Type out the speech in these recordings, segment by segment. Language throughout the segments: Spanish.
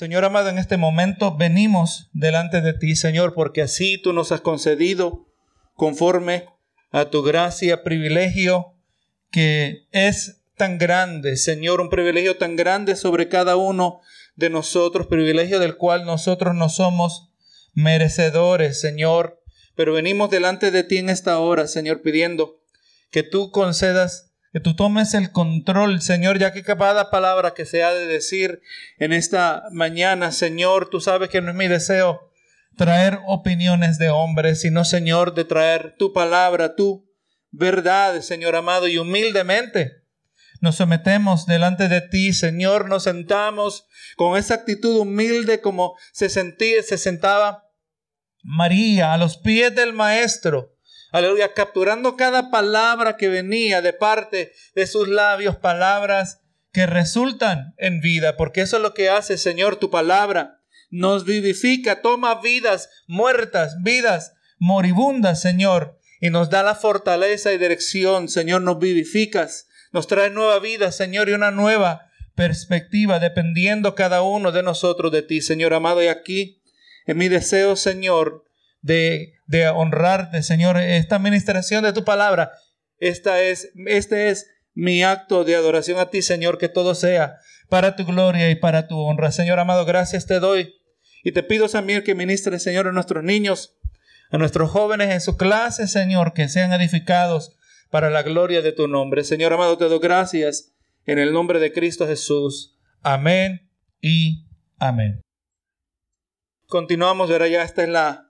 Señor amado, en este momento venimos delante de ti, Señor, porque así tú nos has concedido, conforme a tu gracia, privilegio que es tan grande, Señor, un privilegio tan grande sobre cada uno de nosotros, privilegio del cual nosotros no somos merecedores, Señor. Pero venimos delante de ti en esta hora, Señor, pidiendo que tú concedas que tú tomes el control, Señor, ya que cada palabra que se ha de decir en esta mañana, Señor, tú sabes que no es mi deseo traer opiniones de hombres, sino, Señor, de traer tu palabra, tu verdad, Señor amado, y humildemente nos sometemos delante de ti, Señor, nos sentamos con esa actitud humilde como se sentía, se sentaba María a los pies del Maestro aleluya, capturando cada palabra que venía de parte de sus labios, palabras que resultan en vida, porque eso es lo que hace, Señor, tu palabra. Nos vivifica, toma vidas muertas, vidas moribundas, Señor, y nos da la fortaleza y dirección, Señor, nos vivificas, nos trae nueva vida, Señor, y una nueva perspectiva, dependiendo cada uno de nosotros de ti, Señor amado, y aquí, en mi deseo, Señor, de, de honrarte, Señor, esta administración de tu palabra. Esta es, este es mi acto de adoración a ti, Señor, que todo sea para tu gloria y para tu honra. Señor amado, gracias te doy. Y te pido también que ministres, Señor, a nuestros niños, a nuestros jóvenes en su clase, Señor, que sean edificados para la gloria de tu nombre. Señor amado, te doy gracias en el nombre de Cristo Jesús. Amén y amén. Continuamos, verá ya esta es la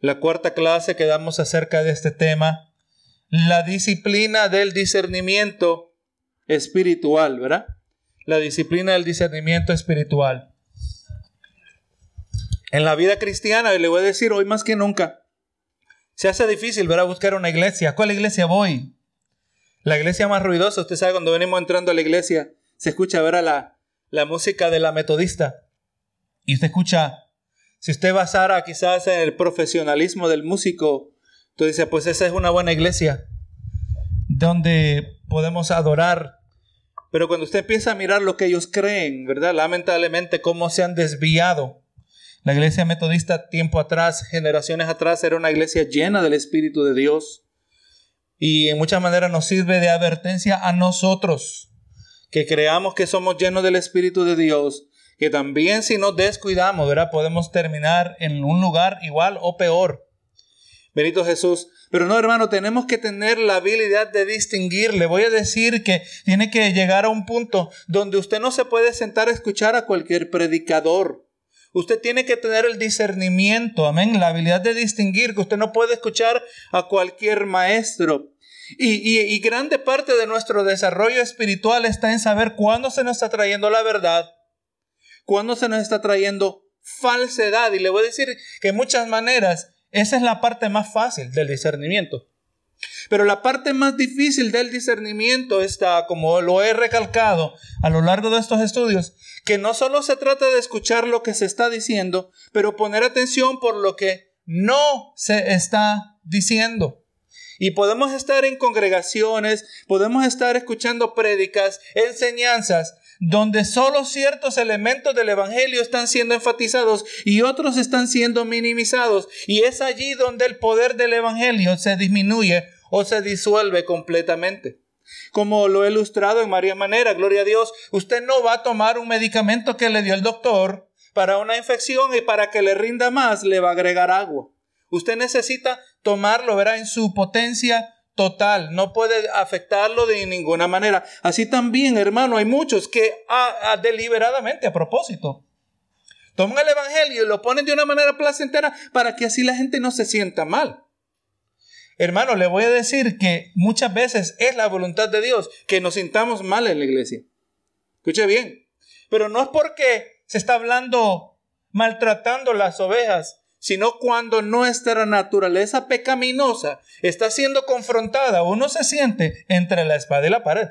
la cuarta clase que damos acerca de este tema, la disciplina del discernimiento espiritual, ¿verdad? La disciplina del discernimiento espiritual. En la vida cristiana, le voy a decir hoy más que nunca, se hace difícil, ¿verdad? Buscar una iglesia. ¿Cuál iglesia voy? La iglesia más ruidosa, usted sabe, cuando venimos entrando a la iglesia, se escucha, ¿verdad? La, la música de la metodista. Y usted escucha si usted basara quizás en el profesionalismo del músico, tú dices, pues esa es una buena iglesia donde podemos adorar. Pero cuando usted empieza a mirar lo que ellos creen, ¿verdad? Lamentablemente cómo se han desviado. La iglesia metodista tiempo atrás, generaciones atrás, era una iglesia llena del Espíritu de Dios. Y en muchas maneras nos sirve de advertencia a nosotros, que creamos que somos llenos del Espíritu de Dios, que también si nos descuidamos, ¿verdad? Podemos terminar en un lugar igual o peor. Benito Jesús. Pero no, hermano, tenemos que tener la habilidad de distinguir. Le voy a decir que tiene que llegar a un punto donde usted no se puede sentar a escuchar a cualquier predicador. Usted tiene que tener el discernimiento, amén, la habilidad de distinguir que usted no puede escuchar a cualquier maestro. Y, y grande parte de nuestro desarrollo espiritual está en saber cuándo se nos está trayendo la verdad cuando se nos está trayendo falsedad. Y le voy a decir que en muchas maneras esa es la parte más fácil del discernimiento. Pero la parte más difícil del discernimiento está, como lo he recalcado a lo largo de estos estudios, que no solo se trata de escuchar lo que se está diciendo, pero poner atención por lo que no se está diciendo. Y podemos estar en congregaciones, podemos estar escuchando prédicas, enseñanzas, donde solo ciertos elementos del Evangelio están siendo enfatizados y otros están siendo minimizados. Y es allí donde el poder del Evangelio se disminuye o se disuelve completamente. Como lo he ilustrado en María Manera, gloria a Dios, usted no va a tomar un medicamento que le dio el doctor para una infección y para que le rinda más le va a agregar agua. Usted necesita tomarlo, verá, en su potencia total, no puede afectarlo de ninguna manera. Así también, hermano, hay muchos que deliberadamente, a propósito, toman el Evangelio y lo ponen de una manera placentera para que así la gente no se sienta mal. Hermano, le voy a decir que muchas veces es la voluntad de Dios que nos sintamos mal en la iglesia. Escuche bien, pero no es porque se está hablando maltratando las ovejas, sino cuando nuestra naturaleza pecaminosa está siendo confrontada, uno se siente entre la espada y la pared.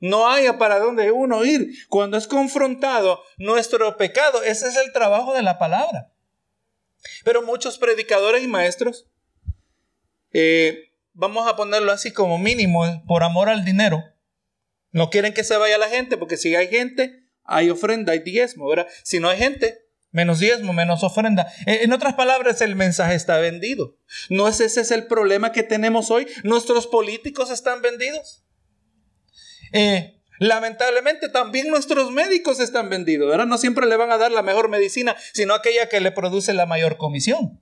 No haya para dónde uno ir. Cuando es confrontado nuestro pecado, ese es el trabajo de la palabra. Pero muchos predicadores y maestros, eh, vamos a ponerlo así como mínimo, por amor al dinero, no quieren que se vaya la gente, porque si hay gente, hay ofrenda, hay diezmo, ¿verdad? Si no hay gente, menos diezmo, menos ofrenda. Eh, en otras palabras, el mensaje está vendido. ¿No es ese es el problema que tenemos hoy? ¿Nuestros políticos están vendidos? Eh, lamentablemente también nuestros médicos están vendidos, ¿verdad? No siempre le van a dar la mejor medicina, sino aquella que le produce la mayor comisión.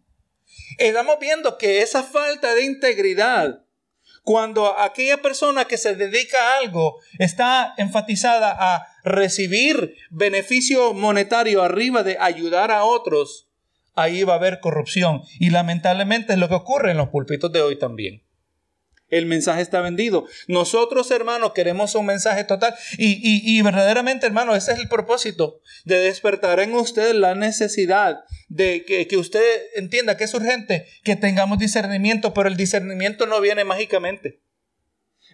Estamos viendo que esa falta de integridad, cuando aquella persona que se dedica a algo está enfatizada a recibir beneficio monetario arriba de ayudar a otros, ahí va a haber corrupción. Y lamentablemente es lo que ocurre en los púlpitos de hoy también. El mensaje está vendido. Nosotros, hermanos, queremos un mensaje total. Y, y, verdaderamente, hermano, ese es el propósito de despertar en usted la necesidad de que, que usted entienda que es urgente que tengamos discernimiento, pero el discernimiento no viene mágicamente.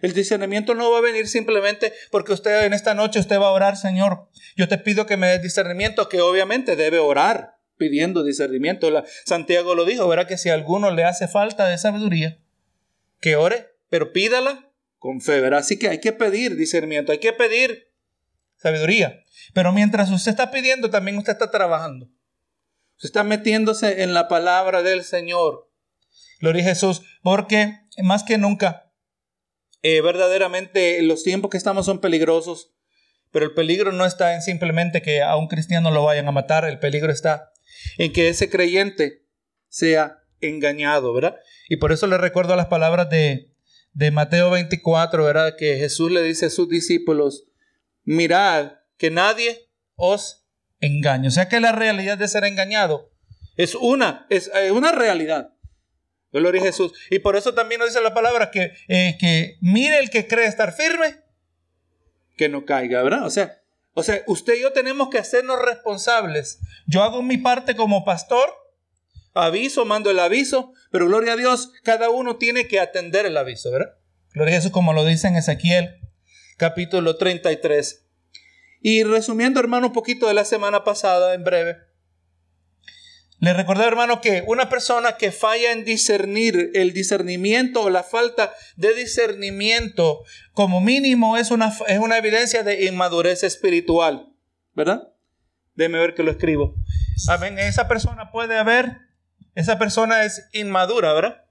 El discernimiento no va a venir simplemente porque usted en esta noche usted va a orar, Señor. Yo te pido que me des discernimiento, que obviamente debe orar pidiendo discernimiento. Santiago lo dijo, verá que si a alguno le hace falta de sabiduría, que ore, pero pídala con fe, ¿verdad? Así que hay que pedir discernimiento, hay que pedir sabiduría. Pero mientras usted está pidiendo, también usted está trabajando. Usted está metiéndose en la palabra del Señor. Gloria a Jesús, porque más que nunca, eh, verdaderamente los tiempos que estamos son peligrosos, pero el peligro no está en simplemente que a un cristiano lo vayan a matar, el peligro está en que ese creyente sea engañado, ¿verdad? Y por eso le recuerdo las palabras de, de Mateo 24, ¿verdad? Que Jesús le dice a sus discípulos, mirad que nadie os engañe. O sea que la realidad de ser engañado es una, es una realidad. Gloria a Jesús. Y por eso también nos dice la palabra que, eh, que mire el que cree estar firme, que no caiga, ¿verdad? O sea, o sea, usted y yo tenemos que hacernos responsables. Yo hago mi parte como pastor, aviso, mando el aviso, pero gloria a Dios, cada uno tiene que atender el aviso, ¿verdad? Gloria a Jesús, como lo dice en Ezequiel, capítulo 33. Y resumiendo, hermano, un poquito de la semana pasada, en breve. Le recordé, hermano, que una persona que falla en discernir el discernimiento o la falta de discernimiento, como mínimo, es una, es una evidencia de inmadurez espiritual. ¿Verdad? Déjeme ver que lo escribo. Amén. Esa persona puede haber esa persona es inmadura, ¿verdad?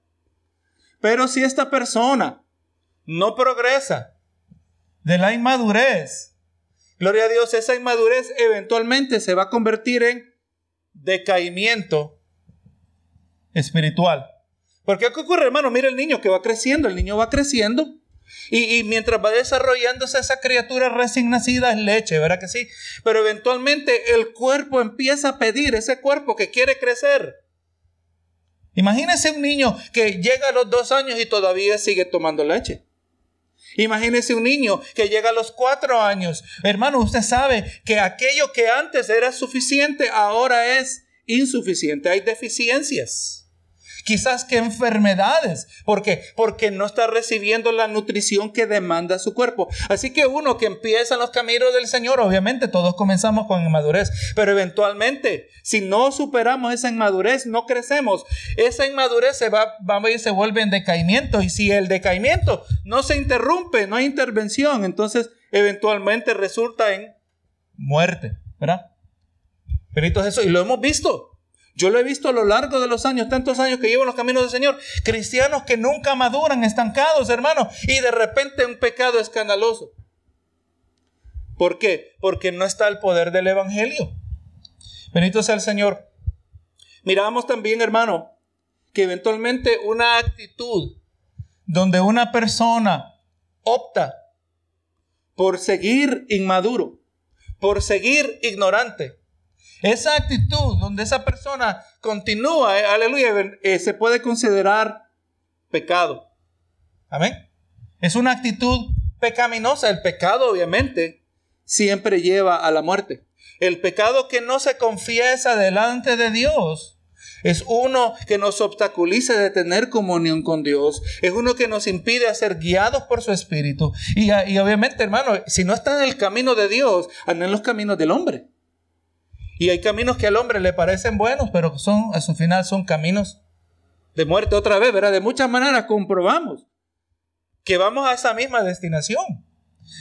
Pero si esta persona no progresa de la inmadurez, gloria a Dios, esa inmadurez eventualmente se va a convertir en decaimiento espiritual. Porque ¿qué ocurre, hermano? Mira el niño que va creciendo, el niño va creciendo. Y, y, mientras va desarrollándose esa criatura recién nacida es leche, ¿verdad que sí? Pero eventualmente el cuerpo empieza a pedir, ese cuerpo que quiere crecer. Imagínese un niño que llega a los dos años y todavía sigue tomando leche. Imagínese un niño que llega a los cuatro años. Hermano, usted sabe que aquello que antes era suficiente ahora es insuficiente. Hay deficiencias quizás que enfermedades, porque porque no está recibiendo la nutrición que demanda su cuerpo. Así que uno que empieza en los caminos del Señor, obviamente todos comenzamos con inmadurez, pero eventualmente si no superamos esa inmadurez, no crecemos. Esa inmadurez se va, va y se vuelve en decaimiento y si el decaimiento no se interrumpe, no hay intervención, entonces eventualmente resulta en muerte, ¿verdad? Pero eso y lo hemos visto. Yo lo he visto a lo largo de los años, tantos años que llevo en los caminos del Señor, cristianos que nunca maduran, estancados, hermano, y de repente un pecado escandaloso. ¿Por qué? Porque no está el poder del Evangelio. Bendito sea el Señor. Miramos también, hermano, que eventualmente una actitud donde una persona opta por seguir inmaduro, por seguir ignorante, esa actitud donde esa persona continúa, eh, aleluya, eh, se puede considerar pecado. Amén. Es una actitud pecaminosa. El pecado, obviamente, siempre lleva a la muerte. El pecado que no se confiesa delante de Dios es uno que nos obstaculiza de tener comunión con Dios. Es uno que nos impide ser guiados por su espíritu. Y, y obviamente, hermano, si no está en el camino de Dios, anda en los caminos del hombre. Y hay caminos que al hombre le parecen buenos, pero son, a su final son caminos de muerte otra vez, ¿verdad? De muchas maneras comprobamos que vamos a esa misma destinación.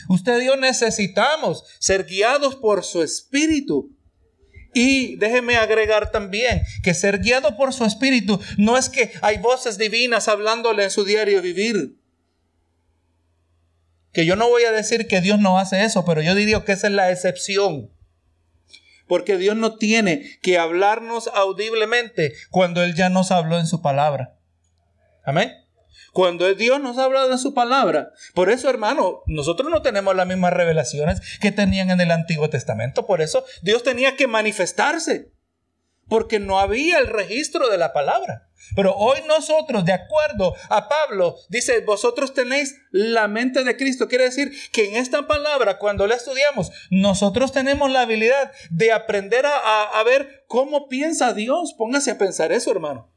Usted y yo necesitamos ser guiados por su espíritu. Y déjeme agregar también que ser guiado por su espíritu no es que hay voces divinas hablándole en su diario vivir. Que yo no voy a decir que Dios no hace eso, pero yo diría que esa es la excepción. Porque Dios no tiene que hablarnos audiblemente cuando Él ya nos habló en su palabra. Amén. Cuando Dios nos ha hablado en su palabra. Por eso, hermano, nosotros no tenemos las mismas revelaciones que tenían en el Antiguo Testamento. Por eso Dios tenía que manifestarse. Porque no había el registro de la palabra. Pero hoy nosotros, de acuerdo a Pablo, dice, vosotros tenéis la mente de Cristo. Quiere decir que en esta palabra, cuando la estudiamos, nosotros tenemos la habilidad de aprender a, a ver cómo piensa Dios. Póngase a pensar eso, hermano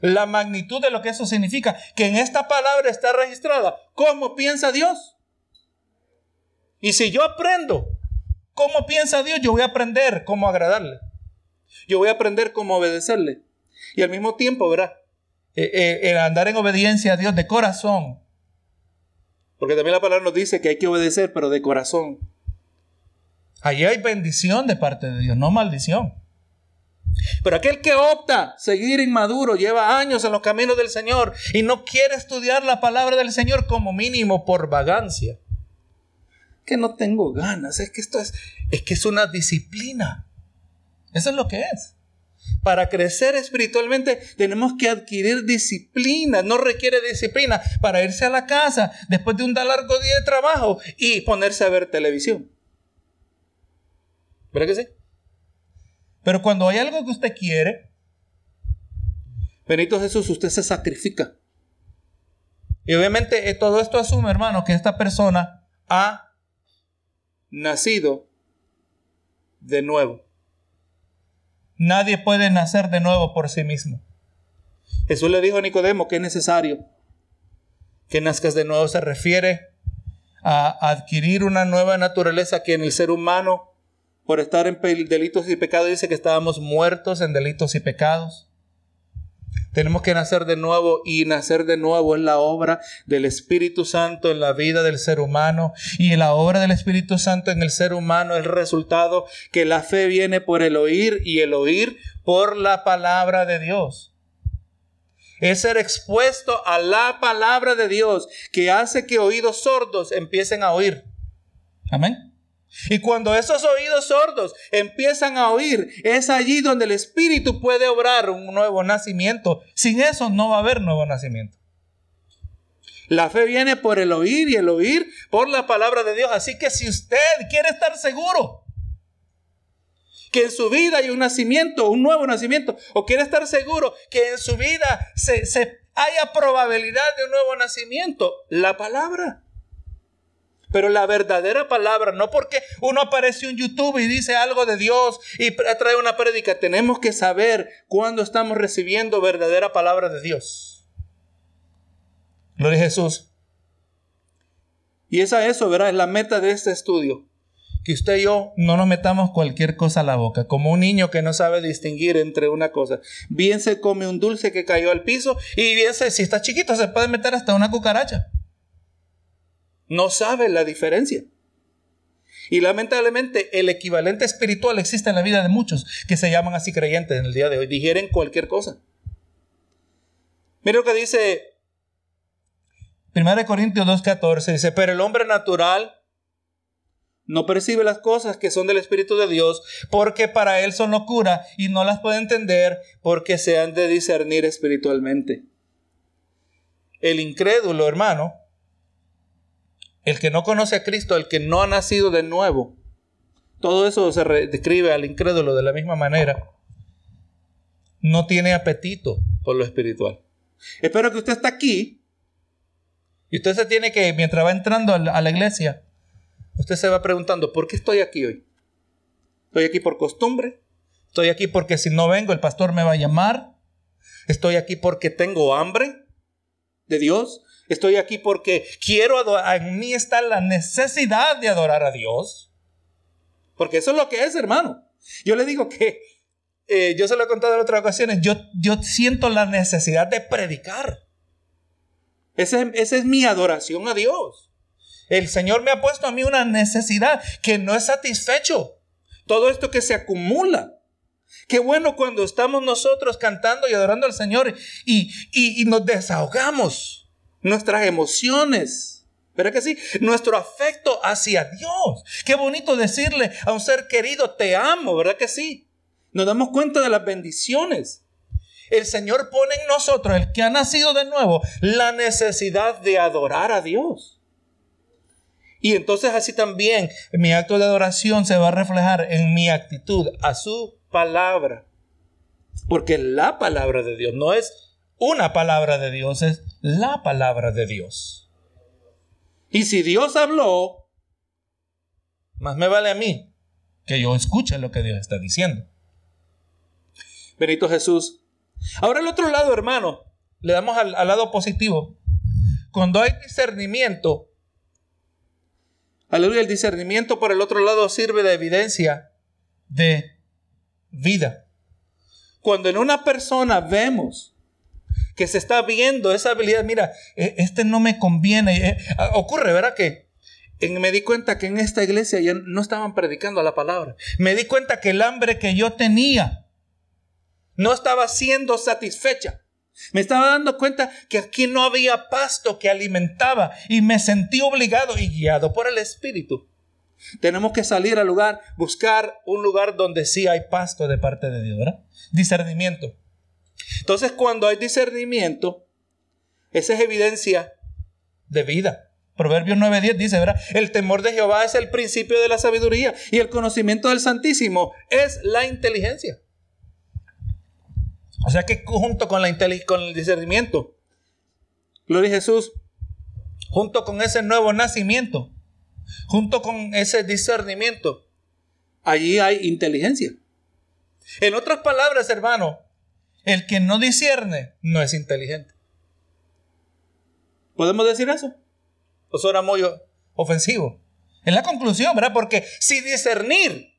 la magnitud de lo que eso significa, que en esta palabra está registrada cómo piensa Dios. Y si yo aprendo cómo piensa Dios, yo voy a aprender cómo agradarle. Yo voy a aprender cómo obedecerle. Y al mismo tiempo, ¿verdad? Eh, eh, el andar en obediencia a Dios de corazón. Porque también la palabra nos dice que hay que obedecer, pero de corazón. Allí hay bendición de parte de Dios, no maldición. Pero aquel que opta seguir inmaduro, lleva años en los caminos del Señor y no quiere estudiar la palabra del Señor como mínimo por vagancia. Que no tengo ganas, es que esto es, es que es una disciplina. Eso es lo que es. Para crecer espiritualmente tenemos que adquirir disciplina. No requiere disciplina para irse a la casa después de un largo día de trabajo y ponerse a ver televisión. ¿Verdad que sí? Pero cuando hay algo que usted quiere, Benito Jesús, usted se sacrifica. Y obviamente eh, todo esto asume, hermano, que esta persona ha nacido de nuevo. Nadie puede nacer de nuevo por sí mismo. Jesús le dijo a Nicodemo que es necesario que nazcas de nuevo. Se refiere a adquirir una nueva naturaleza que en el ser humano por estar en delitos y pecados, dice que estábamos muertos en delitos y pecados. Tenemos que nacer de nuevo y nacer de nuevo es la obra del Espíritu Santo en la vida del ser humano y la obra del Espíritu Santo en el ser humano es el resultado que la fe viene por el oír y el oír por la palabra de Dios. Es ser expuesto a la palabra de Dios que hace que oídos sordos empiecen a oír. Amén. Y cuando esos oídos sordos empiezan a oír, es allí donde el Espíritu puede obrar un nuevo nacimiento. Sin eso no va a haber nuevo nacimiento. La fe viene por el oír y el oír por la palabra de Dios. Así que si usted quiere estar seguro que en su vida hay un nacimiento, un nuevo nacimiento, o quiere estar seguro que en su vida se, haya probabilidad de un nuevo nacimiento, la palabra. Pero la verdadera palabra, no porque uno aparece en YouTube y dice algo de Dios y trae una prédica, tenemos que saber cuándo estamos recibiendo verdadera palabra de Dios. Gloria a Jesús. Y esa eso, ¿verdad? Es la meta de este estudio. Que usted y yo no nos metamos cualquier cosa a la boca, como un niño que no sabe distinguir entre una cosa. Bien se come un dulce que cayó al piso y bien se, si está chiquito, se puede meter hasta una cucaracha no sabe la diferencia. Y lamentablemente el equivalente espiritual existe en la vida de muchos que se llaman así creyentes en el día de hoy. Digieren cualquier cosa. Mira lo que dice 1 Corintios 2.14. Dice, pero el hombre natural no percibe las cosas que son del Espíritu de Dios porque para él son locura y no las puede entender porque se han de discernir espiritualmente. El incrédulo, hermano, el que no conoce a Cristo, el que no ha nacido de nuevo. Todo eso se describe al incrédulo de la misma manera. No tiene apetito por lo espiritual. Espero que usted está aquí y usted se tiene que, mientras va entrando a la iglesia, usted se va preguntando, ¿por qué estoy aquí hoy? ¿Estoy aquí por costumbre? ¿Estoy aquí porque si no vengo el pastor me va a llamar? ¿Estoy aquí porque tengo hambre de Dios? Estoy aquí porque quiero adorar. En mí está la necesidad de adorar a Dios. Porque eso es lo que es, hermano. Yo le digo que, eh, yo se lo he contado en otras ocasiones, yo, yo siento la necesidad de predicar. esa es mi adoración a Dios. El Señor me ha puesto a mí una necesidad que no es satisfecho. Todo esto que se acumula. Qué bueno cuando estamos nosotros cantando y adorando al Señor y, y, nos desahogamos nuestras emociones. ¿Verdad que sí? Nuestro afecto hacia Dios. Qué bonito decirle a un ser querido, te amo, ¿verdad que sí? Nos damos cuenta de las bendiciones. El Señor pone en nosotros, el que ha nacido de nuevo, la necesidad de adorar a Dios. Y entonces así también mi acto de adoración se va a reflejar en mi actitud a su palabra. Porque la palabra de Dios no es una palabra de Dios, es la palabra de Dios. Y si Dios habló, más me vale a mí que yo escuche lo que Dios está diciendo. Benito Jesús. Ahora el otro lado, hermano, le damos al, al lado positivo. Cuando hay discernimiento, aleluya, el discernimiento por el otro lado sirve de evidencia de vida. Cuando en una persona vemos que se está viendo esa habilidad, mira, e, este no me conviene. Eh, ocurre, ¿verdad? Que me di cuenta que en esta iglesia ya no estaban predicando la palabra. Me di cuenta que el hambre que yo tenía no estaba siendo satisfecha. Me estaba dando cuenta que aquí no había pasto que alimentaba y me sentí obligado y guiado por el Espíritu tenemos que salir al lugar, buscar un lugar donde sí hay pasto de parte de Dios, ¿verdad? Discernimiento. Entonces, cuando hay discernimiento, esa es evidencia de vida. Proverbios 9:10 dice. El temor de Jehová es el principio de la sabiduría y el conocimiento del Santísimo es la inteligencia. O sea que junto con, la con el discernimiento, gloria a Jesús, junto con ese nuevo nacimiento, junto con ese discernimiento, allí hay inteligencia. En otras palabras, hermano, el que no discierne no es inteligente. ¿Podemos decir eso? ¿O suena muy ofensivo? En la conclusión, ¿verdad? Porque si discernir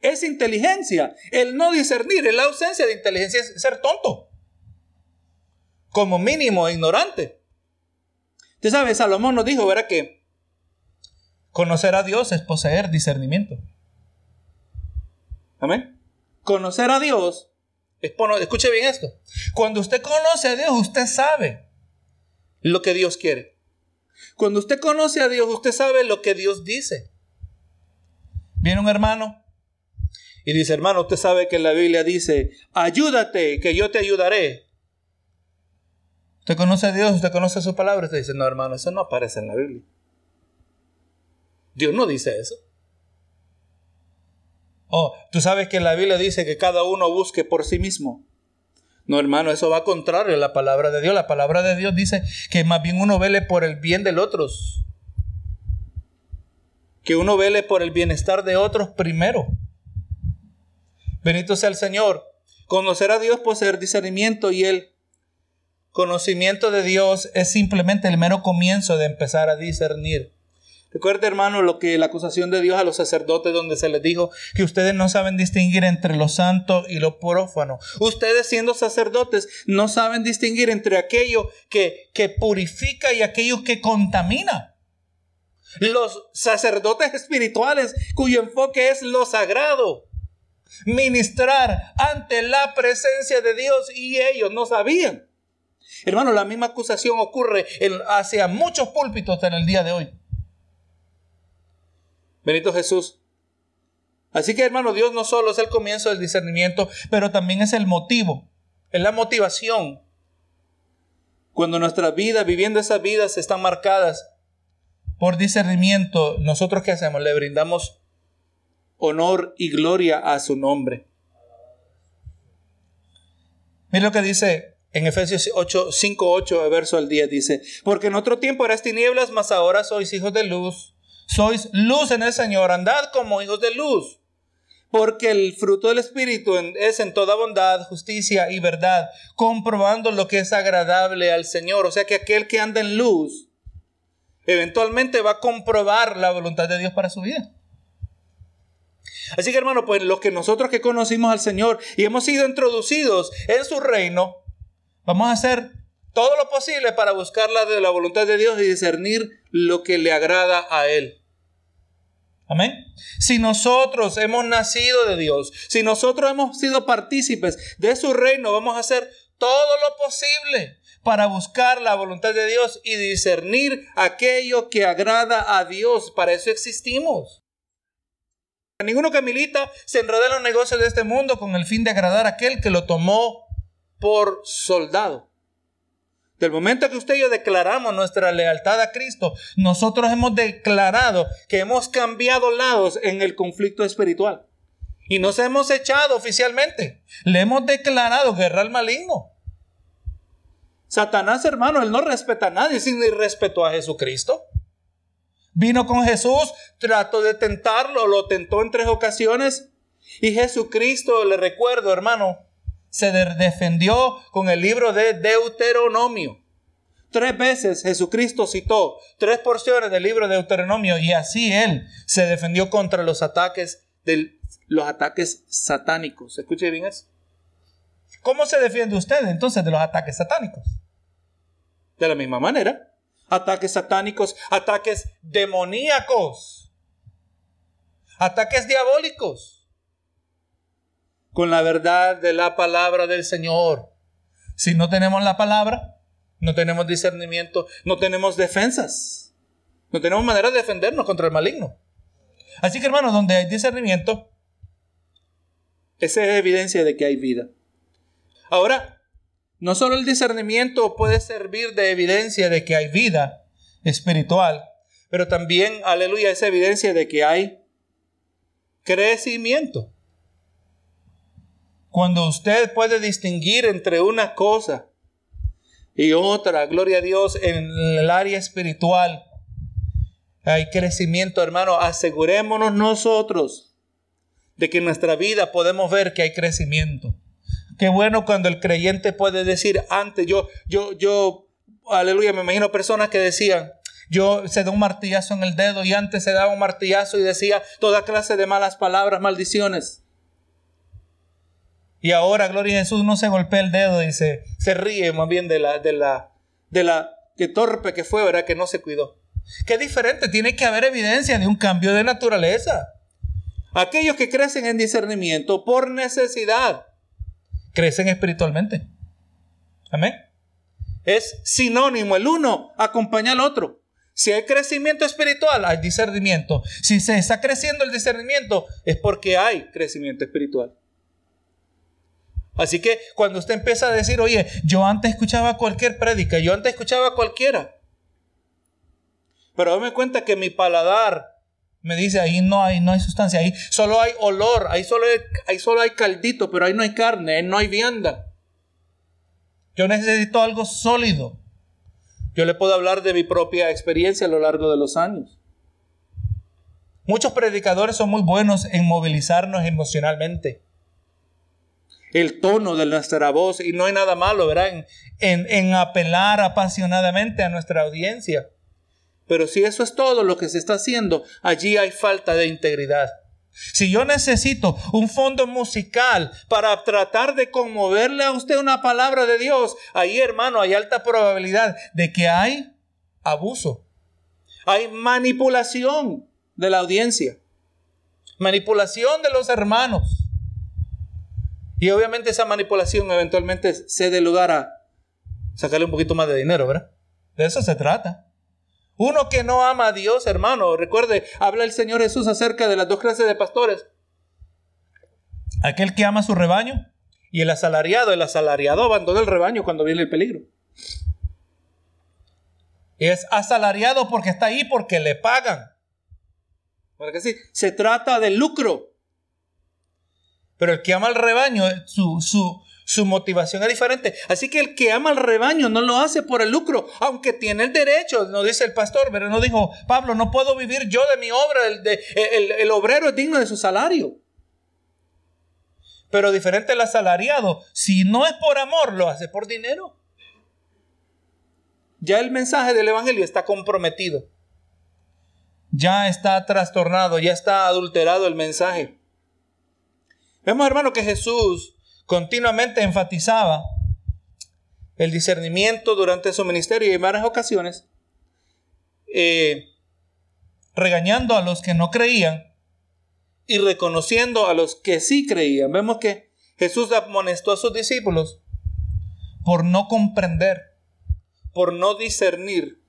es inteligencia, el no discernir es la ausencia de inteligencia, es ser tonto. Como mínimo ignorante. Usted sabe, Salomón nos dijo, ¿verdad? Que Conocer a Dios es poseer discernimiento. Amén. Conocer a Dios es escuche bien esto. Cuando usted conoce a Dios, usted sabe lo que Dios quiere. Cuando usted conoce a Dios, usted sabe lo que Dios dice. Viene un hermano y dice, hermano, usted sabe que la Biblia dice, ayúdate, que yo te ayudaré. Usted conoce a Dios, usted conoce su palabra. Usted dice, no, hermano, eso no aparece en la Biblia. Dios no dice eso. Oh, tú sabes que la Biblia dice que cada uno busque por sí mismo. No, hermano, eso va contrario a la palabra de Dios. La palabra de Dios dice que más bien uno vele por el bien de otros. Que uno vele por el bienestar de otros primero. Benito sea el Señor. Conocer a Dios, poseer discernimiento y el conocimiento de Dios es simplemente el mero comienzo de empezar a discernir. Recuerde, hermano, lo que la acusación de Dios a los sacerdotes, donde se les dijo que ustedes no saben distinguir entre lo santo y lo prófano. Ustedes, siendo sacerdotes, no saben distinguir entre aquello que, que purifica y aquello que contamina. Los sacerdotes espirituales, cuyo enfoque es lo sagrado, ministrar ante la presencia de Dios y ellos no sabían. Hermano, la misma acusación ocurre hacia muchos púlpitos en el día de hoy. Benito Jesús. Así que hermano, Dios no solo es el comienzo del discernimiento, pero también es el motivo, es la motivación. Cuando nuestras vidas, viviendo esas vidas, están marcadas por discernimiento, nosotros qué hacemos? Le brindamos honor y gloria a su nombre. Mira lo que dice en Efesios 8, 5, 8, verso al 10, dice, porque en otro tiempo eras tinieblas, mas ahora sois hijos de luz sois luz en el Señor, andad como hijos de luz. Porque el fruto del Espíritu es en toda bondad, justicia y verdad, comprobando lo que es agradable al Señor. O sea que aquel que anda en luz, eventualmente va a comprobar la voluntad de Dios para su vida. Así que hermano, pues los que nosotros que conocimos al Señor y hemos sido introducidos en su reino, vamos a ser todo lo posible para buscar la de la voluntad de Dios y discernir lo que le agrada a Él. Amén. Si nosotros hemos nacido de Dios, si nosotros hemos sido partícipes de su reino, vamos a hacer todo lo posible para buscar la voluntad de Dios y discernir aquello que agrada a Dios. Para eso existimos. Ninguno que milita se enreda en los negocios de este mundo con el fin de agradar a aquel que lo tomó por soldado. Del momento que usted y yo declaramos nuestra lealtad a Cristo, nosotros hemos declarado que hemos cambiado lados en el conflicto espiritual. Y nos hemos echado oficialmente. Le hemos declarado guerra al maligno. Satanás, hermano, él no respeta a nadie, sino respetó a Jesucristo. Vino con Jesús, trató de tentarlo, lo tentó en tres ocasiones. Y Jesucristo, le recuerdo, hermano, se defendió con el libro de Deuteronomio. Tres veces Jesucristo citó tres porciones del libro de Deuteronomio y así él se defendió contra los ataques de los ataques satánicos. Escuche bien eso. ¿Cómo se defiende usted entonces de los ataques satánicos? De la misma manera. Ataques satánicos, ataques demoníacos, ataques diabólicos con la verdad de la palabra del Señor. Si no tenemos la palabra, no tenemos discernimiento, no tenemos defensas, no tenemos manera de defendernos contra el maligno. Así que hermanos, donde hay discernimiento, esa es evidencia de que hay vida. Ahora, no solo el discernimiento puede servir de evidencia de que hay vida espiritual, pero también, aleluya, es evidencia de que hay crecimiento. Cuando usted puede distinguir entre una cosa y otra, gloria a Dios, en el área espiritual, hay crecimiento, hermano. Asegurémonos nosotros de que en nuestra vida podemos ver que hay crecimiento. Qué bueno cuando el creyente puede decir antes, yo, yo, yo, aleluya, me imagino personas que decían, yo se da un martillazo en el dedo y antes se daba un martillazo y decía toda clase de malas palabras, maldiciones. Y ahora, gloria a Jesús, no se golpea el dedo y se, ríe más bien de la, de la, de la, que torpe que fue, ¿verdad? Que no se cuidó. Qué diferente, tiene que haber evidencia de un cambio de naturaleza. Aquellos que crecen en discernimiento por necesidad, crecen espiritualmente. Amén. Es sinónimo, el uno acompaña al otro. Si hay crecimiento espiritual, hay discernimiento. Si se está creciendo el discernimiento, es porque hay crecimiento espiritual. Así que cuando usted empieza a decir, oye, yo antes escuchaba cualquier prédica, yo antes escuchaba cualquiera. Pero me cuenta que mi paladar me dice, ahí no hay, no hay sustancia, ahí solo hay olor, ahí solo hay, ahí solo hay caldito, pero ahí no hay carne, ahí no hay vianda. Yo necesito algo sólido. Yo le puedo hablar de mi propia experiencia a lo largo de los años. Muchos predicadores son muy buenos en movilizarnos emocionalmente el tono de nuestra voz y no hay nada malo, ¿verdad? En, en, apelar apasionadamente a nuestra audiencia. Pero si eso es todo lo que se está haciendo, allí hay falta de integridad. Si yo necesito un fondo musical para tratar de conmoverle a usted una palabra de Dios, ahí hermano hay alta probabilidad de que hay abuso. Hay manipulación de la audiencia. Manipulación de los hermanos. Y obviamente esa manipulación eventualmente cede lugar a sacarle un poquito más de dinero, ¿verdad? De eso se trata. Uno que no ama a Dios, hermano, recuerde, habla el Señor Jesús acerca de las dos clases de pastores. Aquel que ama su rebaño y el asalariado. El asalariado abandona el rebaño cuando viene el peligro. Es asalariado porque está ahí, porque le pagan. ¿Para que sí? Se trata de lucro. Pero el que ama al rebaño, su, su, su motivación es diferente. Así que el que ama al rebaño no lo hace por el lucro, aunque tiene el derecho, no dice el pastor, pero no dijo, Pablo, no puedo vivir yo de mi obra, el, de, el, obrero es digno de su salario. Pero diferente el asalariado, si no es por amor, lo hace por dinero. Ya el mensaje del Evangelio está comprometido. Ya está trastornado, ya está adulterado el mensaje. Vemos, hermano, que Jesús continuamente enfatizaba el discernimiento durante su ministerio y en varias ocasiones, eh, regañando a los que no creían y reconociendo a los que sí creían. Vemos que Jesús amonestó a sus discípulos por no comprender, por no discernir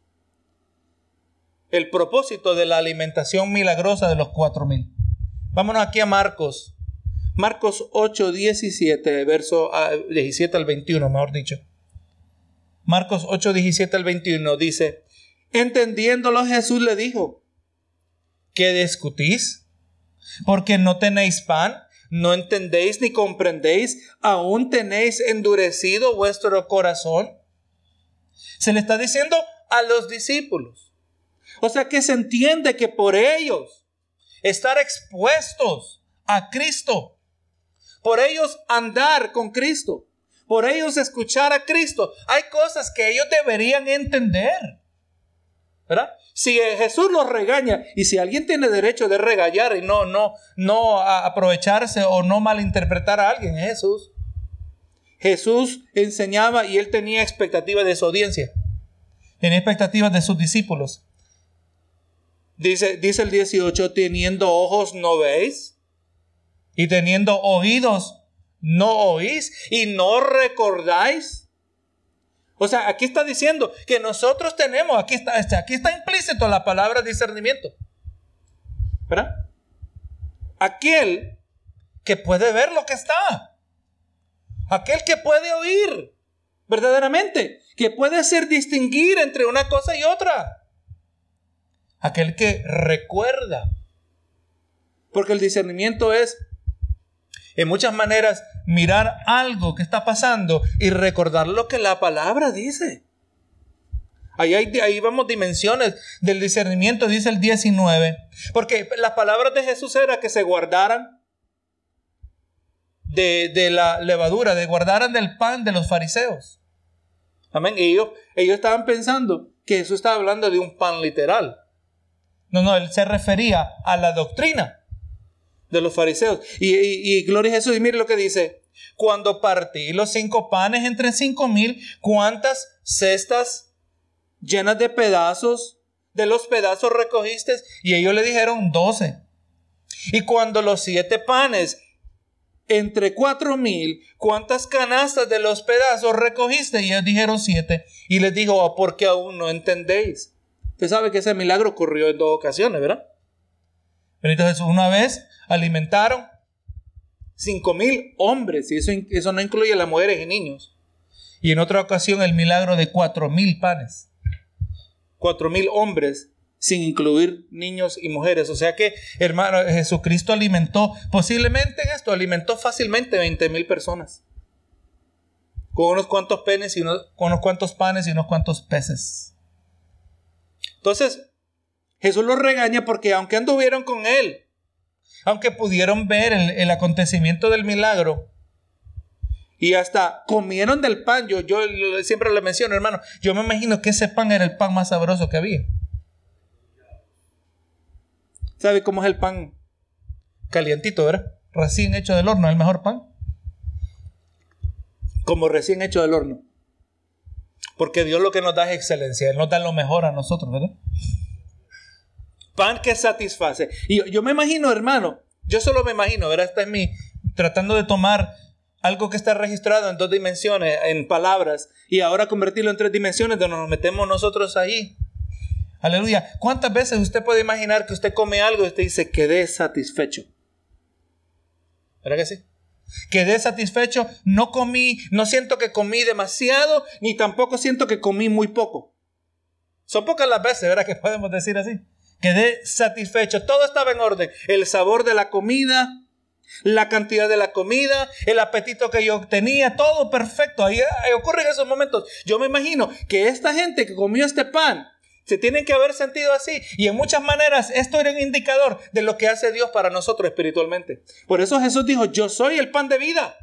el propósito de la alimentación milagrosa de los cuatro mil. Vámonos aquí a Marcos. Marcos 8, 17, verso 17 ah, al 21, mejor dicho. Marcos 8, 17 al 21 dice, entendiéndolo Jesús le dijo, ¿qué discutís? Porque no tenéis pan, no entendéis ni comprendéis, aún tenéis endurecido vuestro corazón. Se le está diciendo a los discípulos. O sea que se entiende que por ellos estar expuestos a Cristo, por ellos andar con Cristo, por ellos escuchar a Cristo. Hay cosas que ellos deberían entender. ¿Verdad? Si Jesús los regaña y si alguien tiene derecho de regañar y no, no, no aprovecharse o no malinterpretar a alguien, es Jesús. Jesús enseñaba y él tenía expectativas de su audiencia. Tenía expectativas de sus discípulos. Dice, dice el 18, teniendo ojos no veis y teniendo oídos no oís y no recordáis. O sea, aquí está diciendo que nosotros tenemos, aquí está, este, aquí está implícito la palabra discernimiento. ¿Verdad? Aquel que puede ver lo que está. Aquel que puede oír verdaderamente. Que puede hacer distinguir entre una cosa y otra. Aquel que recuerda. Porque el discernimiento es en muchas maneras mirar algo que está pasando y recordar lo que la palabra dice. Ahí, hay, ahí vamos dimensiones del discernimiento, dice el 19. Porque las palabras de Jesús era que se guardaran de, la levadura, de guardaran del pan de los fariseos. Amén. Y ellos, ellos estaban pensando que Jesús estaba hablando de un pan literal. No, no, él se refería a la doctrina de los fariseos. Y, gloria a Jesús, y mire lo que dice. Cuando partí los cinco panes entre cinco mil, ¿cuántas cestas llenas de pedazos de los pedazos recogiste? Y ellos le dijeron doce. Y cuando los siete panes entre cuatro mil, ¿cuántas canastas de los pedazos recogiste? Y ellos dijeron siete. Y les dijo, ah, porque aún no entendéis. Usted sabe que ese milagro ocurrió en dos ocasiones, ¿verdad? Benito Jesús, una vez alimentaron cinco mil hombres, y eso, eso no incluye a las mujeres y niños. Y en otra ocasión el milagro de cuatro mil panes. Cuatro mil hombres sin incluir niños y mujeres. O sea que, hermano, Jesucristo alimentó, posiblemente en esto, alimentó fácilmente 20 mil personas. Con unos cuantos penes y unos, con unos cuantos panes y unos cuantos peces. Entonces, Jesús los regaña porque aunque anduvieron con él, aunque pudieron ver el, acontecimiento del milagro, y hasta comieron del pan. Yo, yo siempre le menciono, hermano, yo me imagino que ese pan era el pan más sabroso que había. ¿Sabe cómo es el pan? Calientito, ¿verdad? Recién hecho del horno, el mejor pan. Como recién hecho del horno. Porque Dios lo que nos da es excelencia, Él nos da lo mejor a nosotros, ¿verdad? Pan que satisface. Y yo, me imagino, hermano, yo solo me imagino, ¿verdad? Esta es mi, tratando de tomar algo que está registrado en dos dimensiones, en palabras, y ahora convertirlo en tres dimensiones donde nos metemos nosotros ahí. Aleluya. ¿Cuántas veces usted puede imaginar que usted come algo y usted dice, quedé satisfecho? ¿Verdad que sí? Quedé satisfecho, no comí, no siento que comí demasiado, ni tampoco siento que comí muy poco. Son pocas las veces, ¿verdad? Que podemos decir así. Quedé satisfecho. Todo estaba en orden. El sabor de la comida, la cantidad de la comida, el apetito que yo tenía, todo perfecto. Ahí, ocurre en esos momentos. Yo me imagino que esta gente que comió este pan se tienen que haber sentido así. Y en muchas maneras esto era un indicador de lo que hace Dios para nosotros espiritualmente. Por eso Jesús dijo, yo soy el pan de vida.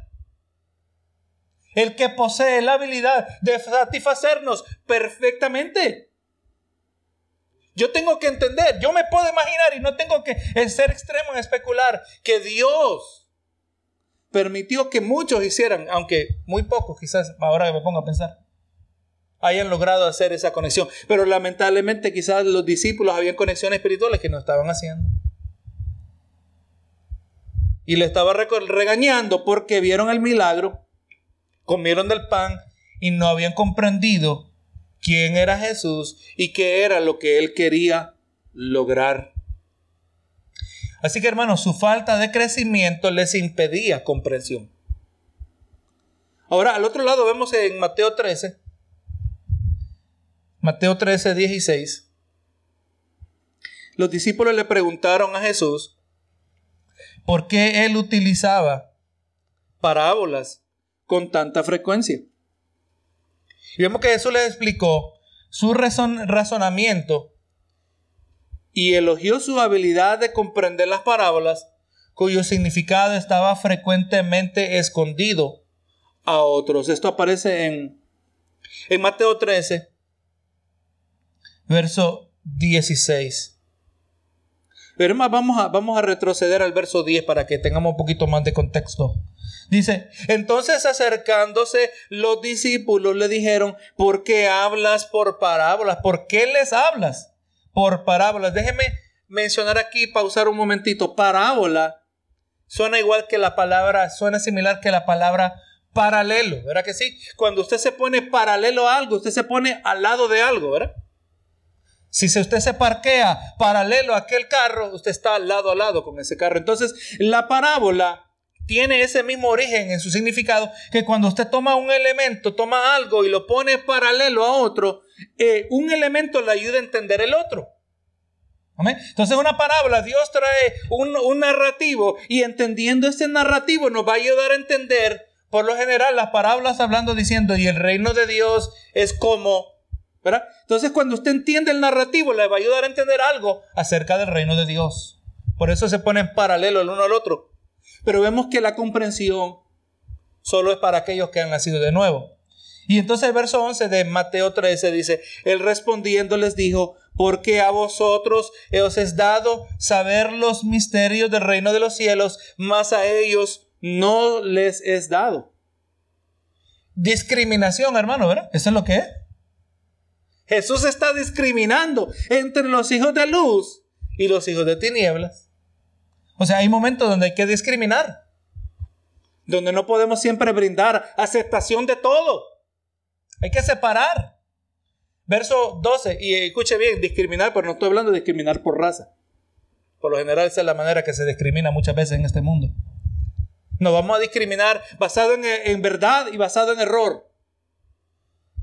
El que posee la habilidad de satisfacernos perfectamente. Yo tengo que entender, yo me puedo imaginar y no tengo que ser extremo en especular que Dios permitió que muchos hicieran, aunque muy pocos quizás, ahora que me pongo a pensar, hayan logrado hacer esa conexión. Pero lamentablemente quizás los discípulos habían conexiones espirituales que no estaban haciendo. Y le estaba regañando porque vieron el milagro, comieron del pan y no habían comprendido quién era Jesús y qué era lo que él quería lograr. Así que hermanos, su falta de crecimiento les impedía comprensión. Ahora, al otro lado vemos en Mateo 13, Mateo 13, 16, los discípulos le preguntaron a Jesús por qué él utilizaba parábolas con tanta frecuencia. Y vemos que Jesús les explicó su razonamiento y elogió su habilidad de comprender las parábolas cuyo significado estaba frecuentemente escondido a otros. Esto aparece en, en Mateo 13, verso 16. Pero más, vamos a, vamos a retroceder al verso 10 para que tengamos un poquito más de contexto. Dice, entonces acercándose los discípulos le dijeron, ¿por qué hablas por parábolas? ¿Por qué les hablas por parábolas? Déjeme mencionar aquí, pausar un momentito. Parábola suena igual que la palabra, suena similar que la palabra paralelo, ¿verdad que sí? Cuando usted se pone paralelo a algo, usted se pone al lado de algo, ¿verdad? Si usted se parquea paralelo a aquel carro, usted está lado a lado con ese carro. Entonces, la parábola tiene ese mismo origen en su significado que cuando usted toma un elemento, toma algo y lo pone paralelo a otro, eh, un elemento le ayuda a entender el otro. ¿Amén? Entonces una parábola, Dios trae un, un narrativo y entendiendo este narrativo nos va a ayudar a entender, por lo general, las parábolas hablando diciendo, y el reino de Dios es como entonces cuando usted entiende el narrativo le va a ayudar a entender algo acerca del reino de Dios. Por eso se pone en paralelo el uno al otro. Pero vemos que la comprensión solo es para aquellos que han nacido de nuevo. Y entonces el verso 11 de Mateo 13 dice, Él respondiendo les dijo, porque a vosotros os es dado saber los misterios del reino de los cielos, mas a ellos no les es dado. Discriminación, hermano, ¿verdad? Eso es lo que es. Jesús está discriminando entre los hijos de luz y los hijos de tinieblas. O sea, hay momentos donde hay que discriminar, donde no podemos siempre brindar aceptación de todo. Hay que separar. Verso 12, y escuche bien, discriminar, pero no estoy hablando de discriminar por raza. Por lo general esa es la manera que se discrimina muchas veces en este mundo. Nos vamos a discriminar basado en, en verdad y basado en error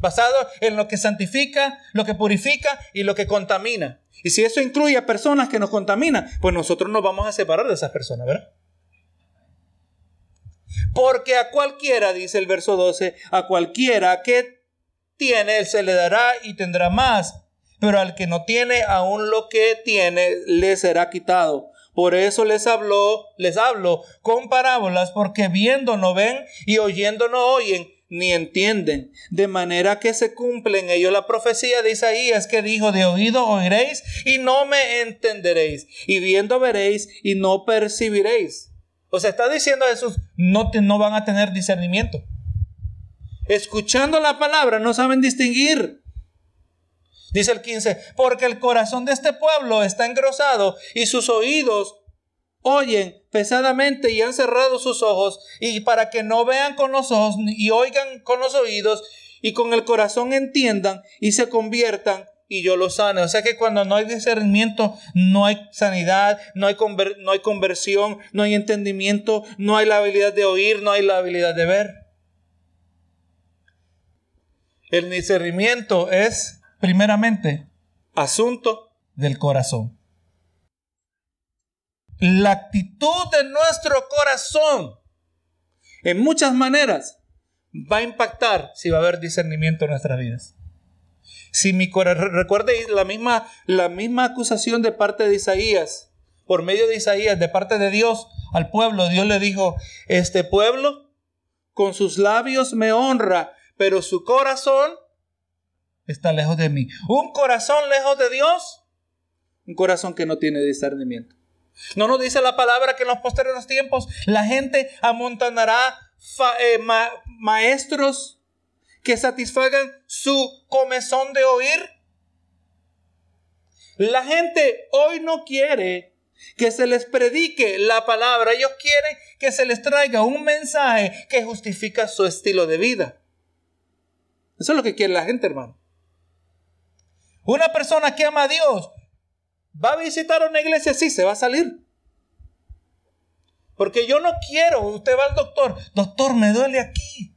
basado en lo que santifica, lo que purifica y lo que contamina. Y si eso incluye a personas que nos contaminan, pues nosotros nos vamos a separar de esas personas, ¿verdad? Porque a cualquiera, dice el verso 12, a cualquiera que tiene, se le dará y tendrá más. Pero al que no tiene, aún lo que tiene, le será quitado. Por eso les habló, les hablo con parábolas, porque viendo no ven y oyendo no oyen ni entienden, de manera que se cumple en ello la profecía de Isaías que dijo, de oído oiréis y no me entenderéis, y viendo veréis y no percibiréis. O sea, está diciendo Jesús, no, no van a tener discernimiento. Escuchando la palabra no saben distinguir. Dice el 15, porque el corazón de este pueblo está engrosado y sus oídos oyen pesadamente y han cerrado sus ojos y para que no vean con los ojos y oigan con los oídos y con el corazón entiendan y se conviertan y yo los sane. O sea que cuando no hay discernimiento, no hay sanidad, no hay, no hay conversión, no hay entendimiento, no hay la habilidad de oír, no hay la habilidad de ver. El discernimiento es, primeramente, asunto del corazón la actitud de nuestro corazón en muchas maneras va a impactar si va a haber discernimiento en nuestras vidas. Si mi corazón, recuerde la misma, la misma acusación de parte de Isaías, por medio de Isaías, de parte de Dios al pueblo, Dios le dijo, este pueblo con sus labios me honra, pero su corazón está lejos de mí. Un corazón lejos de Dios, un corazón que no tiene discernimiento. ¿No nos dice la palabra que en los posteriores tiempos la gente amontonará eh, maestros que satisfagan su comezón de oír. La gente hoy no quiere que se les predique la palabra. Ellos quieren que se les traiga un mensaje que justifica su estilo de vida. Eso es lo que quiere la gente, hermano. Una persona que ama a Dios va a visitar una iglesia, sí, se va a salir. Porque yo no quiero, usted va al doctor, doctor, me duele aquí.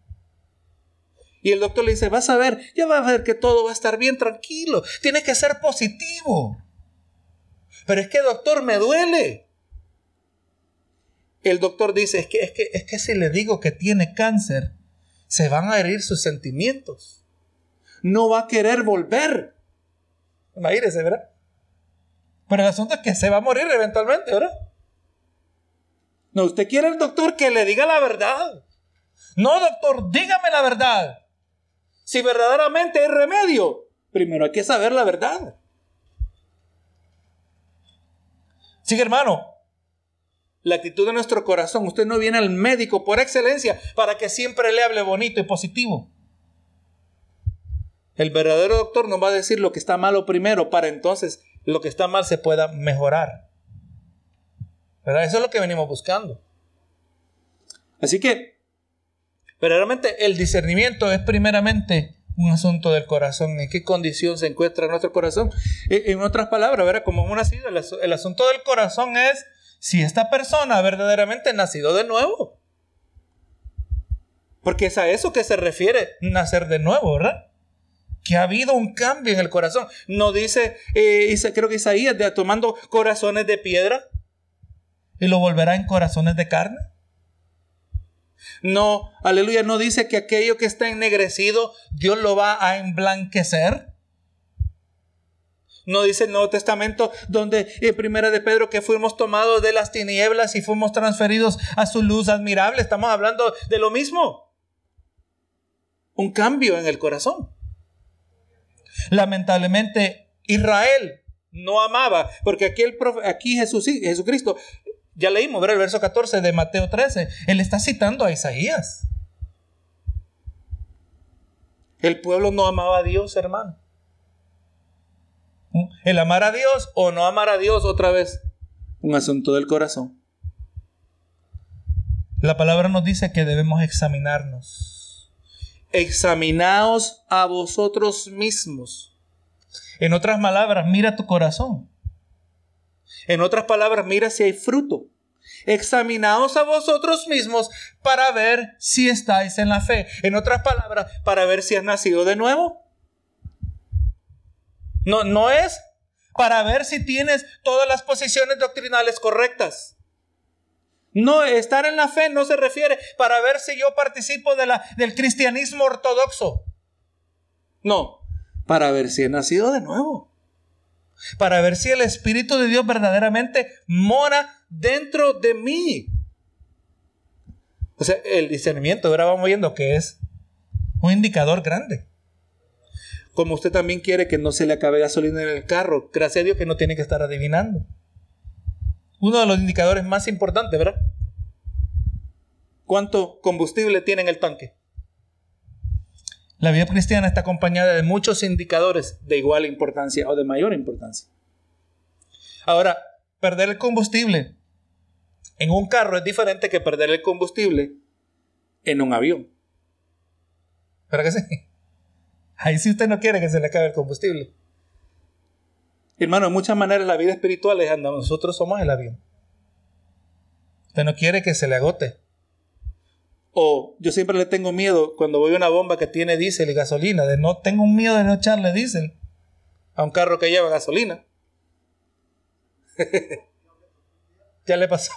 Y el doctor le dice, vas a ver, ya va a ver que todo va a estar bien, tranquilo, tiene que ser positivo. Pero es que, doctor, me duele. El doctor dice, es que, es que, es que si le digo que tiene cáncer, se van a herir sus sentimientos. No va a querer volver. Imagínese, ¿verdad? Pero el asunto es que se va a morir eventualmente, ¿verdad? No, usted quiere el doctor que le diga la verdad. No, doctor, dígame la verdad. Si verdaderamente hay remedio, primero hay que saber la verdad. Sigue, hermano. La actitud de nuestro corazón. Usted no viene al médico por excelencia para que siempre le hable bonito y positivo. El verdadero doctor nos va a decir lo que está malo primero para entonces lo que está mal se pueda mejorar. ¿Verdad? Eso es lo que venimos buscando. Así que, verdaderamente, el discernimiento es primeramente un asunto del corazón. ¿En qué condición se encuentra nuestro corazón? E, en otras palabras, ¿verdad? Como hemos nacido, el asunto del corazón es si esta persona verdaderamente nacido de nuevo. Porque es a eso que se refiere nacer de nuevo, ¿verdad? Que ha habido un cambio en el corazón. No dice, eh, creo que Isaías, tomando corazones de piedra y lo volverá en corazones de carne. No, aleluya, no dice que aquello que está ennegrecido, Dios lo va a emblanquecer. No dice el Nuevo Testamento, donde en Primera de Pedro que fuimos tomados de las tinieblas y fuimos transferidos a su luz admirable. Estamos hablando de lo mismo. Un cambio en el corazón. Lamentablemente, Israel no amaba, porque aquí, el aquí Jesús, Jesucristo, ya leímos, ver el verso 14 de Mateo 13, él está citando a Isaías. El pueblo no amaba a Dios, hermano. El amar a Dios o no amar a Dios otra vez, un asunto del corazón. La palabra nos dice que debemos examinarnos examinaos a vosotros mismos. En otras palabras, mira tu corazón. En otras palabras, mira si hay fruto. Examinaos a vosotros mismos para ver si estáis en la fe. En otras palabras, para ver si has nacido de nuevo. No, no es para ver si tienes todas las posiciones doctrinales correctas. No, estar en la fe no se refiere para ver si yo participo de la, del cristianismo ortodoxo. No, para ver si he nacido de nuevo. Para ver si el Espíritu de Dios verdaderamente mora dentro de mí. O sea, el discernimiento, ahora vamos viendo que es un indicador grande. Como usted también quiere que no se le acabe gasolina en el carro, gracias a Dios que no tiene que estar adivinando uno de los indicadores más importantes, ¿verdad? ¿Cuánto combustible tiene en el tanque? La vida cristiana está acompañada de muchos indicadores de igual importancia o de mayor importancia. Ahora, perder el combustible en un carro es diferente que perder el combustible en un avión. ¿Verdad que sí? Ahí sí usted no quiere que se le acabe el combustible. Hermano, de muchas maneras la vida espiritual es anda, nosotros somos el avión. Usted no quiere que se le agote. O yo siempre le tengo miedo cuando voy a una bomba que tiene diésel y gasolina, de no tengo miedo de no echarle diésel a un carro que lleva gasolina. ya le pasó.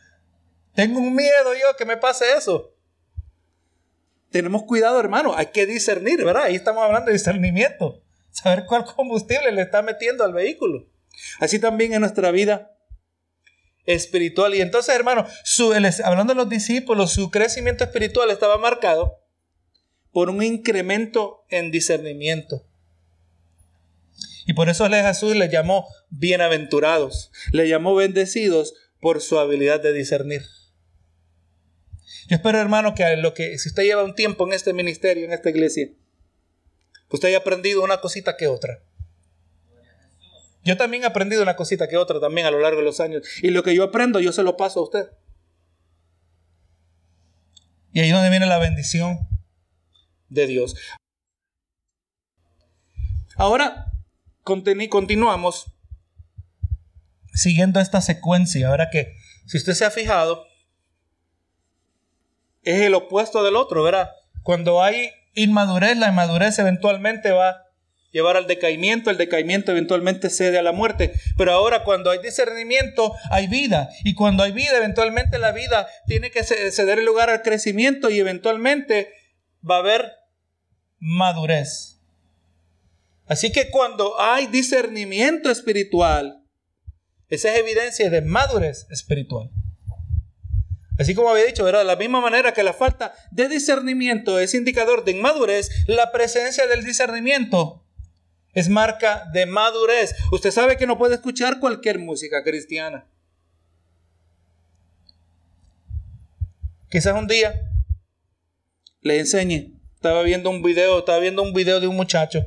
tengo un miedo yo que me pase eso. Tenemos cuidado, hermano, hay que discernir, ¿verdad? Ahí estamos hablando de discernimiento saber cuál combustible le está metiendo al vehículo. Así también en nuestra vida espiritual. Y entonces, hermano, hablando de los discípulos, su crecimiento espiritual estaba marcado por un incremento en discernimiento. Y por eso Jesús le llamó bienaventurados, le llamó bendecidos por su habilidad de discernir. Yo espero, hermano, que, lo que si usted lleva un tiempo en este ministerio, en esta iglesia, usted haya aprendido una cosita que otra. Yo también he aprendido una cosita que otra también a lo largo de los años. Y lo que yo aprendo, yo se lo paso a usted. Y ahí es donde viene la bendición de Dios. Ahora continuamos siguiendo esta secuencia. Ahora que, si usted se ha fijado, es el opuesto del otro, ¿verdad? Cuando hay inmadurez, la inmadurez eventualmente va a llevar al decaimiento, el decaimiento eventualmente cede a la muerte. Pero ahora cuando hay discernimiento, hay vida. Y cuando hay vida, eventualmente la vida tiene que ceder el lugar al crecimiento y eventualmente va a haber madurez. Así que cuando hay discernimiento espiritual, esa es evidencia de madurez espiritual. Así como había dicho, ¿verdad? De la misma manera que la falta de discernimiento es indicador de inmadurez, la presencia del discernimiento es marca de madurez. Usted sabe que no puede escuchar cualquier música cristiana. Quizás un día le enseñe. Estaba viendo un video, estaba viendo un video de un muchacho.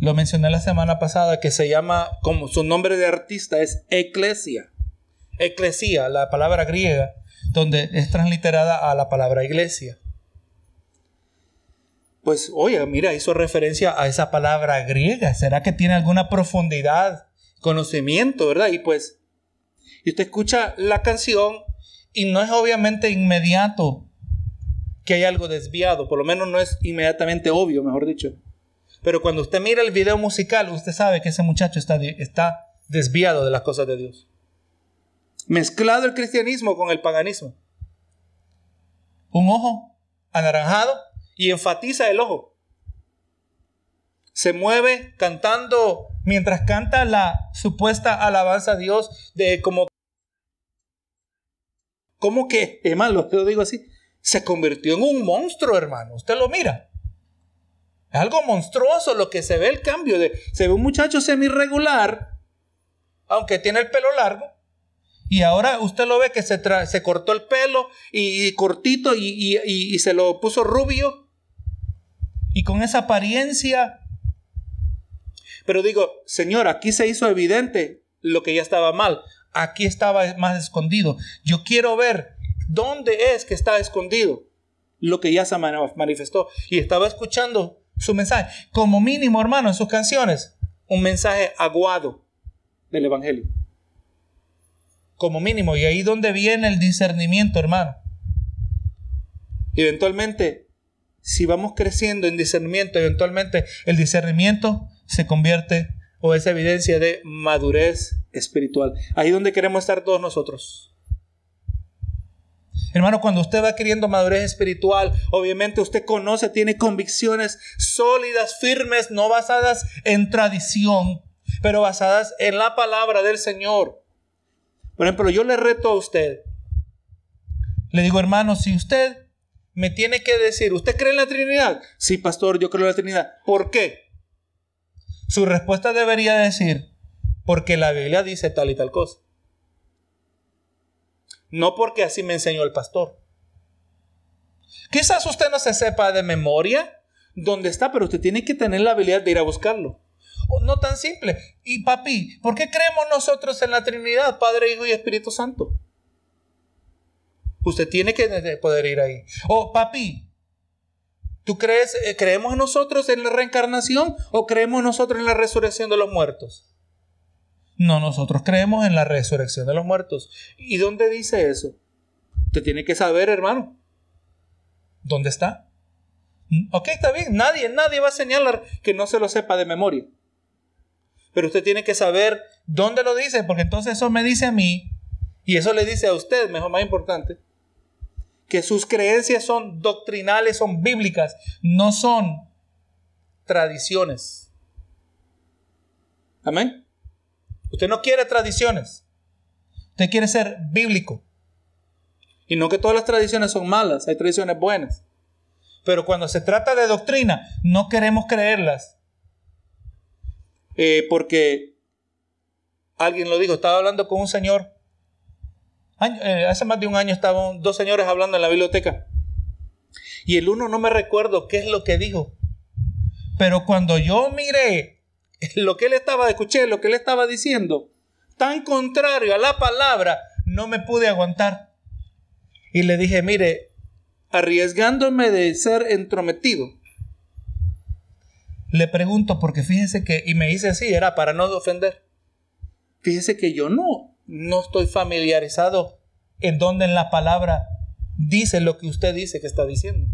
Lo mencioné la semana pasada que se llama, como su nombre de artista es Eclesia. Eclesia, la palabra griega donde es transliterada a la palabra iglesia. Pues, oye, mira, hizo referencia a esa palabra griega. ¿Será que tiene alguna profundidad, conocimiento, verdad? Y pues, y usted escucha la canción y no es obviamente inmediato que hay algo desviado, por lo menos no es inmediatamente obvio, mejor dicho. Pero cuando usted mira el video musical, usted sabe que ese muchacho está, está desviado de las cosas de Dios mezclado el cristianismo con el paganismo. Un ojo anaranjado y enfatiza el ojo. Se mueve cantando mientras canta la supuesta alabanza a Dios de como como que, hermano, lo digo así, se convirtió en un monstruo, hermano. Usted lo mira. Es algo monstruoso lo que se ve el cambio de se ve un muchacho semi irregular, aunque tiene el pelo largo, y ahora usted lo ve que se, cortó el pelo y, cortito y, y, se lo puso rubio. Y con esa apariencia. Pero digo, Señor, aquí se hizo evidente lo que ya estaba mal. Aquí estaba más escondido. Yo quiero ver dónde es que está escondido lo que ya se manifestó. Y estaba escuchando su mensaje. Como mínimo, hermano, en sus canciones. Un mensaje aguado del Evangelio como mínimo. Y ahí donde viene el discernimiento, hermano. Eventualmente, si vamos creciendo en discernimiento, eventualmente el discernimiento se convierte o es evidencia de madurez espiritual. Ahí donde queremos estar todos nosotros. Hermano, cuando usted va queriendo madurez espiritual, obviamente usted conoce, tiene convicciones sólidas, firmes, no basadas en tradición, pero basadas en la palabra del Señor. Por ejemplo, yo le reto a usted. Le digo, hermano, si usted me tiene que decir, ¿usted cree en la Trinidad? Sí, pastor, yo creo en la Trinidad. ¿Por qué? Su respuesta debería decir, porque la Biblia dice tal y tal cosa. No porque así me enseñó el pastor. Quizás usted no se sepa de memoria dónde está, pero usted tiene que tener la habilidad de ir a buscarlo. No tan simple. Y papi, ¿por qué creemos nosotros en la Trinidad, Padre, Hijo y Espíritu Santo? Usted tiene que poder ir ahí. O papi, ¿tú crees, eh, creemos nosotros en la reencarnación o creemos nosotros en la resurrección de los muertos? No, nosotros creemos en la resurrección de los muertos. ¿Y dónde dice eso? Usted tiene que saber, hermano. ¿Dónde está? ¿Mm? Ok, está bien. Nadie, nadie va a señalar que no se lo sepa de memoria. Pero usted tiene que saber dónde lo dice, porque entonces eso me dice a mí, y eso le dice a usted, mejor, más importante, que sus creencias son doctrinales, son bíblicas, no son tradiciones. Amén. Usted no quiere tradiciones. Usted quiere ser bíblico. Y no que todas las tradiciones son malas, hay tradiciones buenas. Pero cuando se trata de doctrina, no queremos creerlas eh, porque alguien lo dijo, estaba hablando con un señor Eh, hace más de un año estaban dos señores hablando en la biblioteca. Y el uno no me recuerdo qué es lo que dijo. Pero cuando yo miré lo que él estaba, escuché lo que él estaba diciendo, tan contrario a la palabra, no me pude aguantar. Y le dije, mire, arriesgándome de ser entrometido, le pregunto, porque fíjense que, y me dice así, era para no ofender. Fíjese que yo no, no estoy familiarizado en donde en la palabra dice lo que usted dice que está diciendo.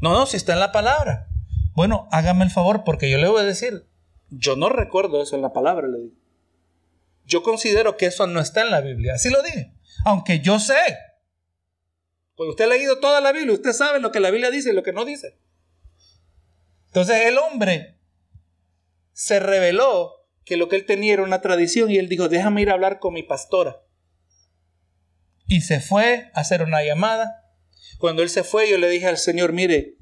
No, no, si está en la palabra. Bueno, hágame el favor porque yo le voy a decir, yo no recuerdo eso en la palabra, le digo. Yo considero que eso no está en la Biblia. Así lo dije. Aunque yo sé. Cuando usted ha leído toda la Biblia, usted sabe lo que la Biblia dice y lo que no dice. Entonces el hombre se reveló que lo que él tenía era una tradición y él dijo, déjame ir a hablar con mi pastora. Y se fue a hacer una llamada. Cuando él se fue, yo le dije al Señor, mire,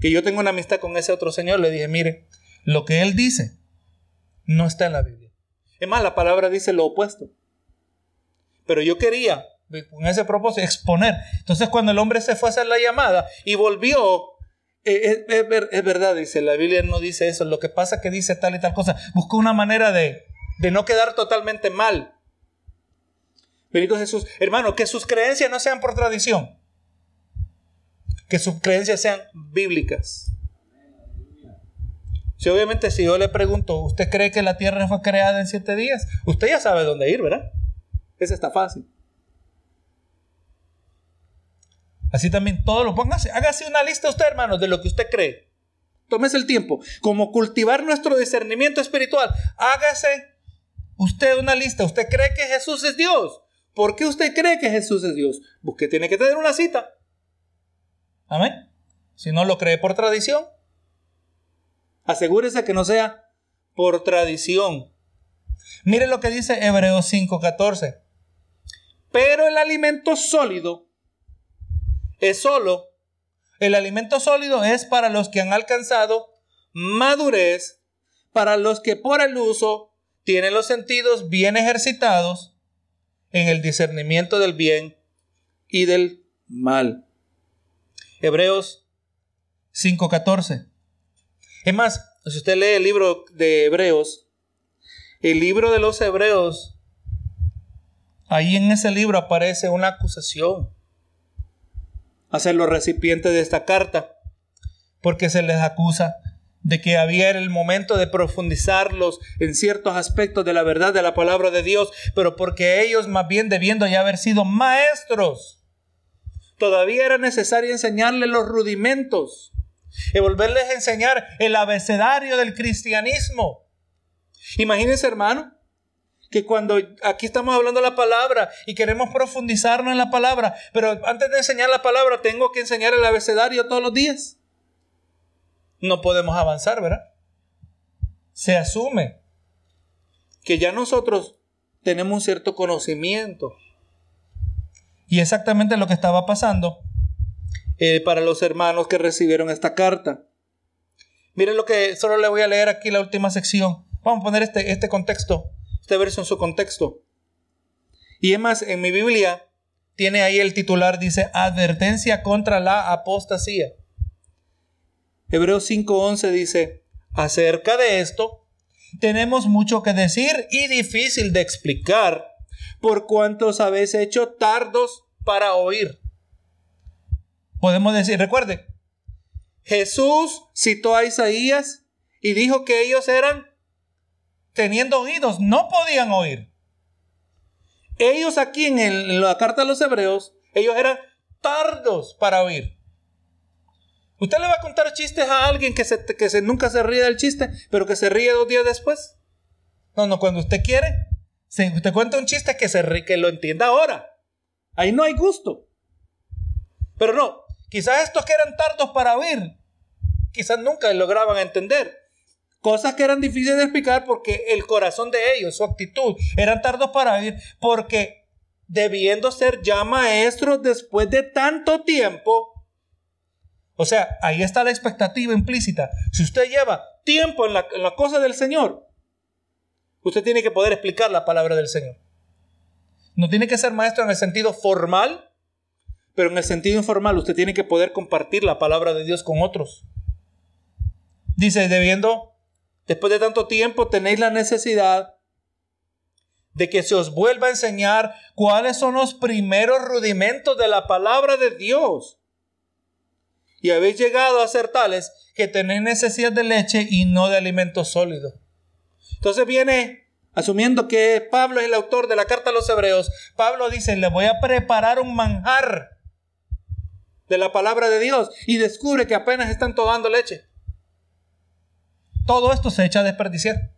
que yo tengo una amistad con ese otro Señor, le dije, mire, lo que él dice no está en la Biblia. Es más, la palabra dice lo opuesto. Pero yo quería, con ese propósito, exponer. Entonces cuando el hombre se fue a hacer la llamada y volvió, eh, es, verdad, dice, la Biblia no dice eso. Lo que pasa es que dice tal y tal cosa. Buscó una manera de, de no quedar totalmente mal. Bendito Jesús. Hermano, que sus creencias no sean por tradición. Que sus creencias sean bíblicas. Si obviamente si yo le pregunto, ¿usted cree que la tierra fue creada en siete días? Usted ya sabe dónde ir, ¿verdad? Esa está fácil. Así también todo lo póngase. Hágase una lista usted, hermanos, de lo que usted cree. Tómese el tiempo. Como cultivar nuestro discernimiento espiritual. Hágase usted una lista. ¿Usted cree que Jesús es Dios? ¿Por qué usted cree que Jesús es Dios? Porque tiene que tener una cita. Amén. Si no lo cree por tradición, Asegúrese que no sea por tradición. Mire lo que dice Hebreos 5:14. Pero el alimento sólido es solo, el alimento sólido es para los que han alcanzado madurez, para los que por el uso tienen los sentidos bien ejercitados en el discernimiento del bien y del mal. Hebreos 5:14. Es más, si usted lee el libro de Hebreos, el libro de los Hebreos, ahí en ese libro aparece una acusación hacia los recipientes de esta carta, porque se les acusa de que había el momento de profundizarlos en ciertos aspectos de la verdad de la palabra de Dios, pero porque ellos más bien debiendo ya haber sido maestros, todavía era necesario enseñarles los rudimentos y volverles a enseñar el abecedario del cristianismo. Imagínense, hermano, que cuando aquí estamos hablando la palabra y queremos profundizarnos en la palabra, pero antes de enseñar la palabra tengo que enseñar el abecedario todos los días. No podemos avanzar, ¿verdad? Se asume que ya nosotros tenemos un cierto conocimiento. Y exactamente lo que estaba pasando eh, para los hermanos que recibieron esta carta. Miren lo que solo le voy a leer aquí la última sección. Vamos a poner este, este contexto, este verso en su contexto. Y es más, en mi Biblia tiene ahí el titular, dice, advertencia contra la apostasía. Hebreos 5.11 dice, acerca de esto, tenemos mucho que decir y difícil de explicar, por cuantos habéis hecho tardos para oír podemos decir, recuerde, Jesús citó a Isaías y dijo que ellos eran teniendo oídos, no podían oír. Ellos aquí en, la carta de los hebreos, ellos eran tardos para oír. ¿Usted le va a contar chistes a alguien que, se, que se, nunca se ríe del chiste, pero que se ríe dos días después? No, no, cuando usted quiere, se, usted cuenta un chiste que, se, que lo entienda ahora. Ahí no hay gusto. Pero no, Quizás estos que eran tardos para oír, quizás nunca lograban entender. Cosas que eran difíciles de explicar porque el corazón de ellos, su actitud, eran tardos para oír porque debiendo ser ya maestros después de tanto tiempo. O sea, ahí está la expectativa implícita. Si usted lleva tiempo en la, en la cosa del Señor, usted tiene que poder explicar la palabra del Señor. No tiene que ser maestro en el sentido formal, pero en el sentido informal usted tiene que poder compartir la palabra de Dios con otros. Dice, debiendo, después de tanto tiempo, tenéis la necesidad de que se os vuelva a enseñar cuáles son los primeros rudimentos de la palabra de Dios. Y habéis llegado a ser tales que tenéis necesidad de leche y no de alimento sólido. Entonces viene, asumiendo que Pablo es el autor de la carta a los hebreos, Pablo dice, le voy a preparar un manjar de la palabra de Dios y descubre que apenas están tomando leche. Todo esto se echa a desperdiciar.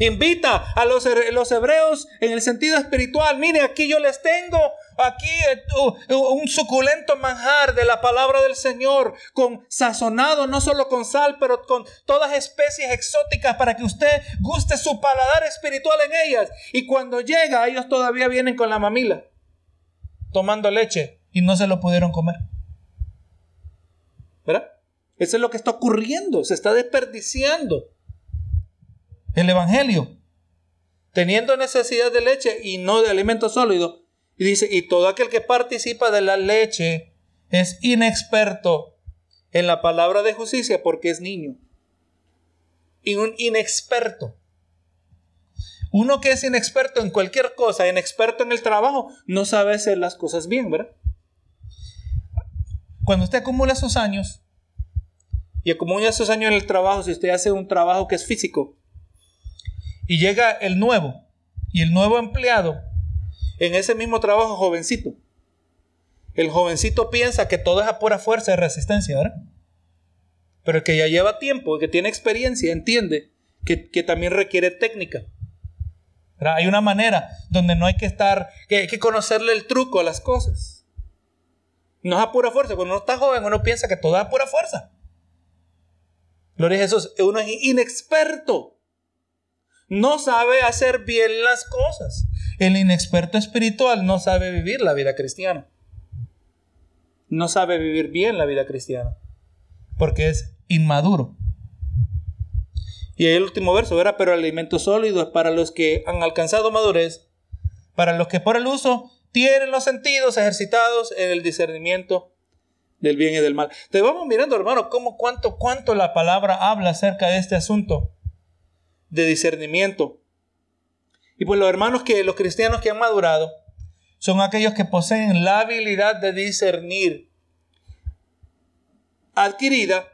Invita a los, hebreos en el sentido espiritual. Mire, aquí yo les tengo aquí eh, un suculento manjar de la palabra del Señor, con sazonado no solo con sal, pero con todas especies exóticas para que usted guste su paladar espiritual en ellas. Y cuando llega, ellos todavía vienen con la mamila, tomando leche y no se lo pudieron comer. ¿Verdad? Eso es lo que está ocurriendo, se está desperdiciando el Evangelio, teniendo necesidad de leche y no de alimento sólido. Y dice, y todo aquel que participa de la leche es inexperto en la palabra de justicia porque es niño. Y un inexperto. Uno que es inexperto en cualquier cosa, inexperto en el trabajo, no sabe hacer las cosas bien, ¿verdad? Cuando usted acumula esos años, y acumula esos años en el trabajo, si usted hace un trabajo que es físico, y llega el nuevo, y el nuevo empleado, en ese mismo trabajo jovencito, el jovencito piensa que todo es a pura fuerza y resistencia. Pero el que ya lleva tiempo, que tiene experiencia, entiende que, también requiere técnica. Hay una manera donde no hay que estar, que hay que conocerle el truco a las cosas. No es a pura fuerza. Cuando uno está joven, uno piensa que todo es a pura fuerza. Gloria a Jesús. Uno es inexperto. No sabe hacer bien las cosas. El inexperto espiritual no sabe vivir la vida cristiana. No sabe vivir bien la vida cristiana. Porque es inmaduro. Y el último verso era, pero alimento sólido para los que han alcanzado madurez, para los que por el uso tienen los sentidos ejercitados en el discernimiento del bien y del mal. Te vamos mirando, hermano, cómo, cuánto, cuánto la palabra habla acerca de este asunto de discernimiento. Y pues los hermanos que, los cristianos que han madurado, son aquellos que poseen la habilidad de discernir, adquirida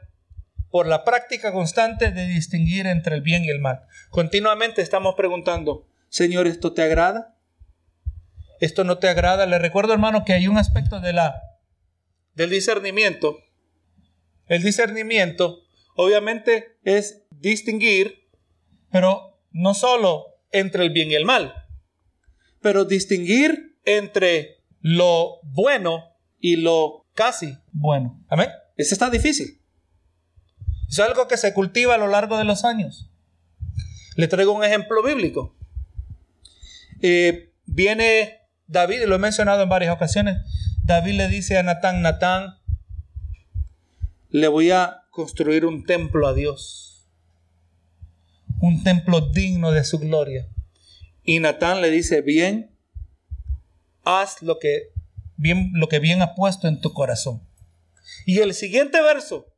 por la práctica constante de distinguir entre el bien y el mal. Continuamente estamos preguntando, Señor, ¿esto te agrada? ¿Esto no te agrada? Le recuerdo, hermano, que hay un aspecto de la, del discernimiento. El discernimiento, obviamente, es distinguir, pero no solo entre el bien y el mal, pero distinguir entre lo bueno y lo casi bueno. Amén. Eso está difícil. Es algo que se cultiva a lo largo de los años. Le traigo un ejemplo bíblico. Eh, viene David, y lo he mencionado en varias ocasiones, David le dice a Natán, Natán, le voy a construir un templo a Dios un templo digno de su gloria. Y Natán le dice, bien, haz lo que bien, lo que bien ha puesto en tu corazón. Y el siguiente verso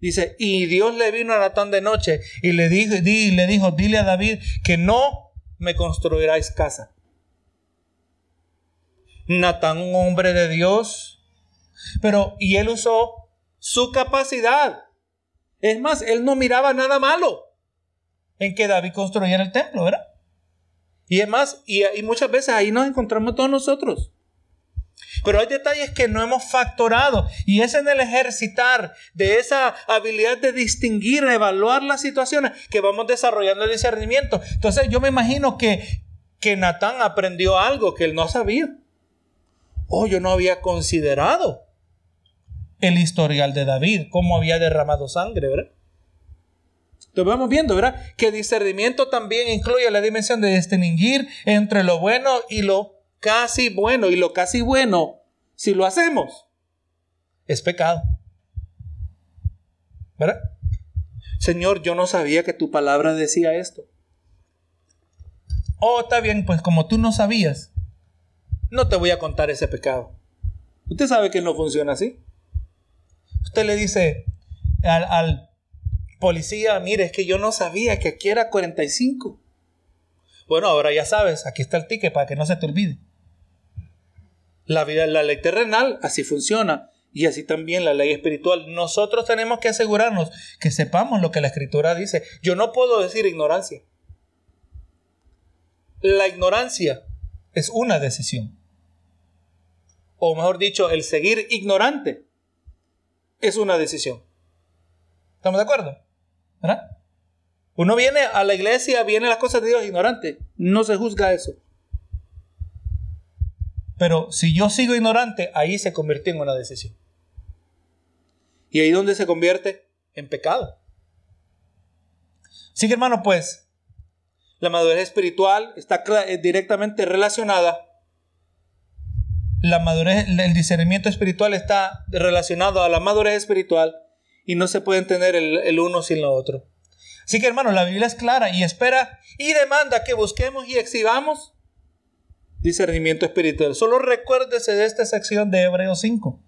dice, y Dios le vino a Natán de noche y le dijo, di, le dijo, dile a David que no me construiráis casa. Natán, un hombre de Dios, pero, y él usó su capacidad. Es más, él no miraba nada malo en que David construyera el templo, ¿verdad? Y es más, y, muchas veces ahí nos encontramos todos nosotros. Pero hay detalles que no hemos factorado y es en el ejercitar de esa habilidad de distinguir, evaluar las situaciones que vamos desarrollando el discernimiento. Entonces yo me imagino que, que Natán aprendió algo que él no sabía. Oh, yo no había considerado el historial de David, cómo había derramado sangre, ¿verdad? Lo vamos viendo, ¿verdad? Que discernimiento también incluye la dimensión de distinguir entre lo bueno y lo casi bueno. Y lo casi bueno, si lo hacemos, es pecado. ¿Verdad? Señor, yo no sabía que tu palabra decía esto. Oh, está bien, pues como tú no sabías, no te voy a contar ese pecado. Usted sabe que no funciona así. Usted le dice al, policía, mire, es que yo no sabía que aquí era 45. Bueno, ahora ya sabes, aquí está el ticket para que no se te olvide. La vida, la ley terrenal, así funciona. Y así también la ley espiritual. Nosotros tenemos que asegurarnos que sepamos lo que la escritura dice. Yo no puedo decir ignorancia. La ignorancia es una decisión. O mejor dicho, el seguir ignorante es una decisión. ¿Estamos de acuerdo? ¿Verdad? Uno viene a la iglesia, viene a las cosas de Dios ignorante. No se juzga eso. Pero si yo sigo ignorante, ahí se convirtió en una decisión. ¿Y ahí donde se convierte? En pecado. Así que hermano, pues, la madurez espiritual está directamente relacionada. La madurez, el discernimiento espiritual está relacionado a la madurez espiritual y no se puede entender el, el uno sin lo otro. Así que hermano, la Biblia es clara y espera y demanda que busquemos y exhibamos discernimiento espiritual. Solo recuérdese de esta sección de Hebreos 5,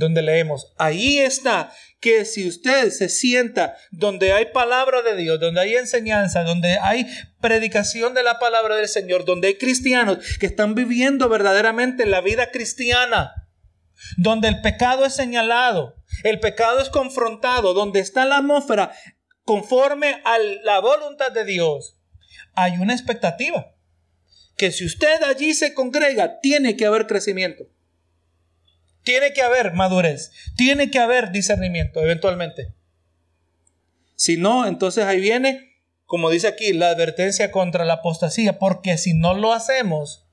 donde leemos, ahí está que si usted se sienta donde hay palabra de Dios, donde hay enseñanza, donde hay predicación de la palabra del Señor, donde hay cristianos que están viviendo verdaderamente la vida cristiana, donde el pecado es señalado, el pecado es confrontado, donde está la atmósfera conforme a la voluntad de Dios, hay una expectativa que si usted allí se congrega, tiene que haber crecimiento. Tiene que haber madurez, tiene que haber discernimiento eventualmente. Si no, entonces ahí viene, como dice aquí, la advertencia contra la apostasía, porque si no lo hacemos,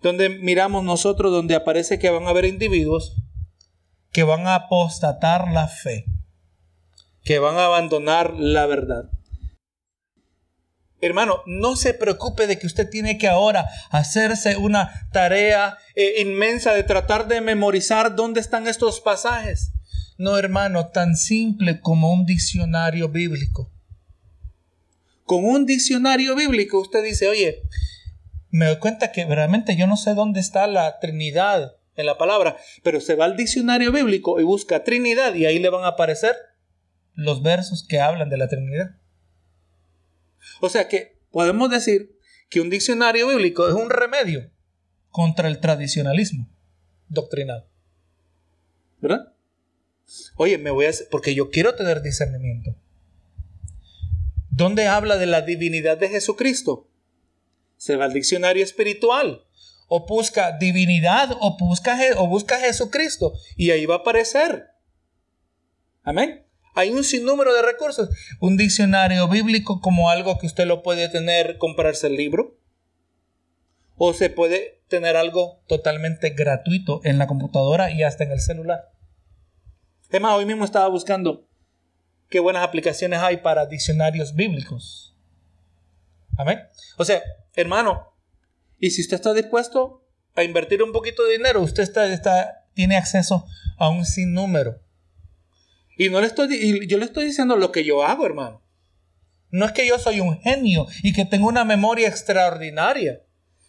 donde miramos nosotros, donde aparece que van a haber individuos que van a apostatar la fe, que van a abandonar la verdad. Hermano, no se preocupe de que usted tiene que ahora hacerse una tarea eh, inmensa de tratar de memorizar dónde están estos pasajes. No, hermano, tan simple como un diccionario bíblico. Con un diccionario bíblico usted dice, oye, me doy cuenta que realmente yo no sé dónde está la Trinidad en la palabra, pero se va al diccionario bíblico y busca Trinidad y ahí le van a aparecer los versos que hablan de la Trinidad. O sea que podemos decir que un diccionario bíblico es un remedio contra el tradicionalismo doctrinal. ¿Verdad? Oye, me voy a porque yo quiero tener discernimiento. ¿Dónde habla de la divinidad de Jesucristo? Se va al diccionario espiritual. O busca divinidad o busca, o busca Jesucristo. Y ahí va a aparecer. Amén. Hay un sinnúmero de recursos. Un diccionario bíblico como algo que usted lo puede tener, comprarse el libro. O se puede tener algo totalmente gratuito en la computadora y hasta en el celular. Es más, hoy mismo estaba buscando qué buenas aplicaciones hay para diccionarios bíblicos. Amén. O sea, hermano, y si usted está dispuesto a invertir un poquito de dinero, usted está, tiene acceso a un sinnúmero y no le estoy, yo le estoy diciendo lo que yo hago, hermano. No es que yo soy un genio y que tengo una memoria extraordinaria.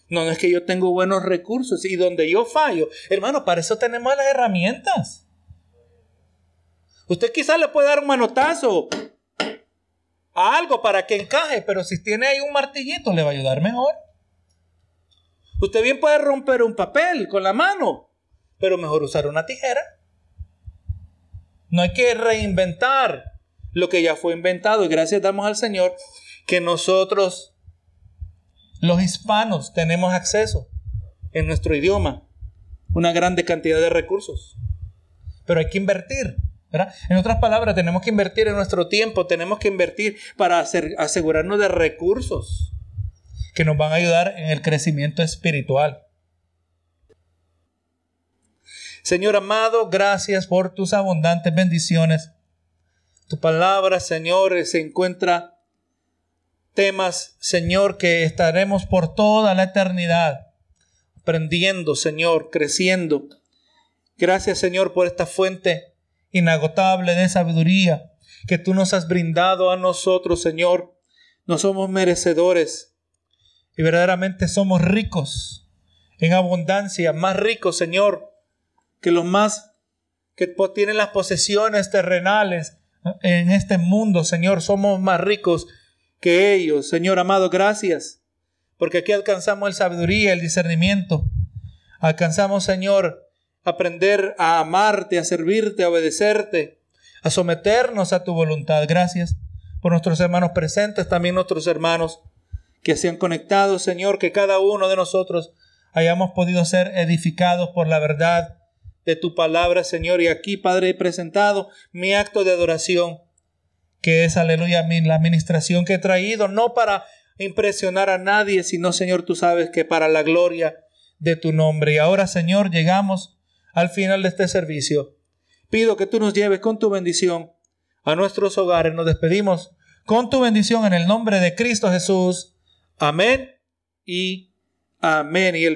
No, no es que yo tengo buenos recursos y donde yo fallo, hermano, para eso tenemos las herramientas. Usted quizás le puede dar un manotazo a algo para que encaje, pero si tiene ahí un martillito le va a ayudar mejor. Usted bien puede romper un papel con la mano, pero mejor usar una tijera. No hay que reinventar lo que ya fue inventado. Y gracias damos al Señor que nosotros, los hispanos, tenemos acceso en nuestro idioma una grande cantidad de recursos. Pero hay que invertir. En otras palabras, tenemos que invertir en nuestro tiempo, tenemos que invertir para asegurarnos de recursos que nos van a ayudar en el crecimiento espiritual. Señor amado, gracias por tus abundantes bendiciones. Tu palabra, Señor, se encuentra temas, Señor, que estaremos por toda la eternidad aprendiendo, Señor, creciendo. Gracias, Señor, por esta fuente inagotable de sabiduría que tú nos has brindado a nosotros, Señor. No somos merecedores y verdaderamente somos ricos en abundancia, más ricos, Señor, que los más que tienen las posesiones terrenales en este mundo, Señor. Somos más ricos que ellos. Señor amado, gracias. Porque aquí alcanzamos el sabiduría, el discernimiento. Alcanzamos, Señor, aprender a amarte, a servirte, a obedecerte, a someternos a tu voluntad. Gracias por nuestros hermanos presentes, también nuestros hermanos que se han conectado, Señor, que cada uno de nosotros hayamos podido ser edificados por la verdad de tu palabra, Señor. Y aquí, Padre, he presentado mi acto de adoración, que es, aleluya, la administración que he traído, no para impresionar a nadie, sino, Señor, tú sabes que para la gloria de tu nombre. Y ahora, Señor, llegamos al final de este servicio. Pido que tú nos lleves con tu bendición a nuestros hogares. Nos despedimos con tu bendición en el nombre de Cristo Jesús. Amén y amén. Y el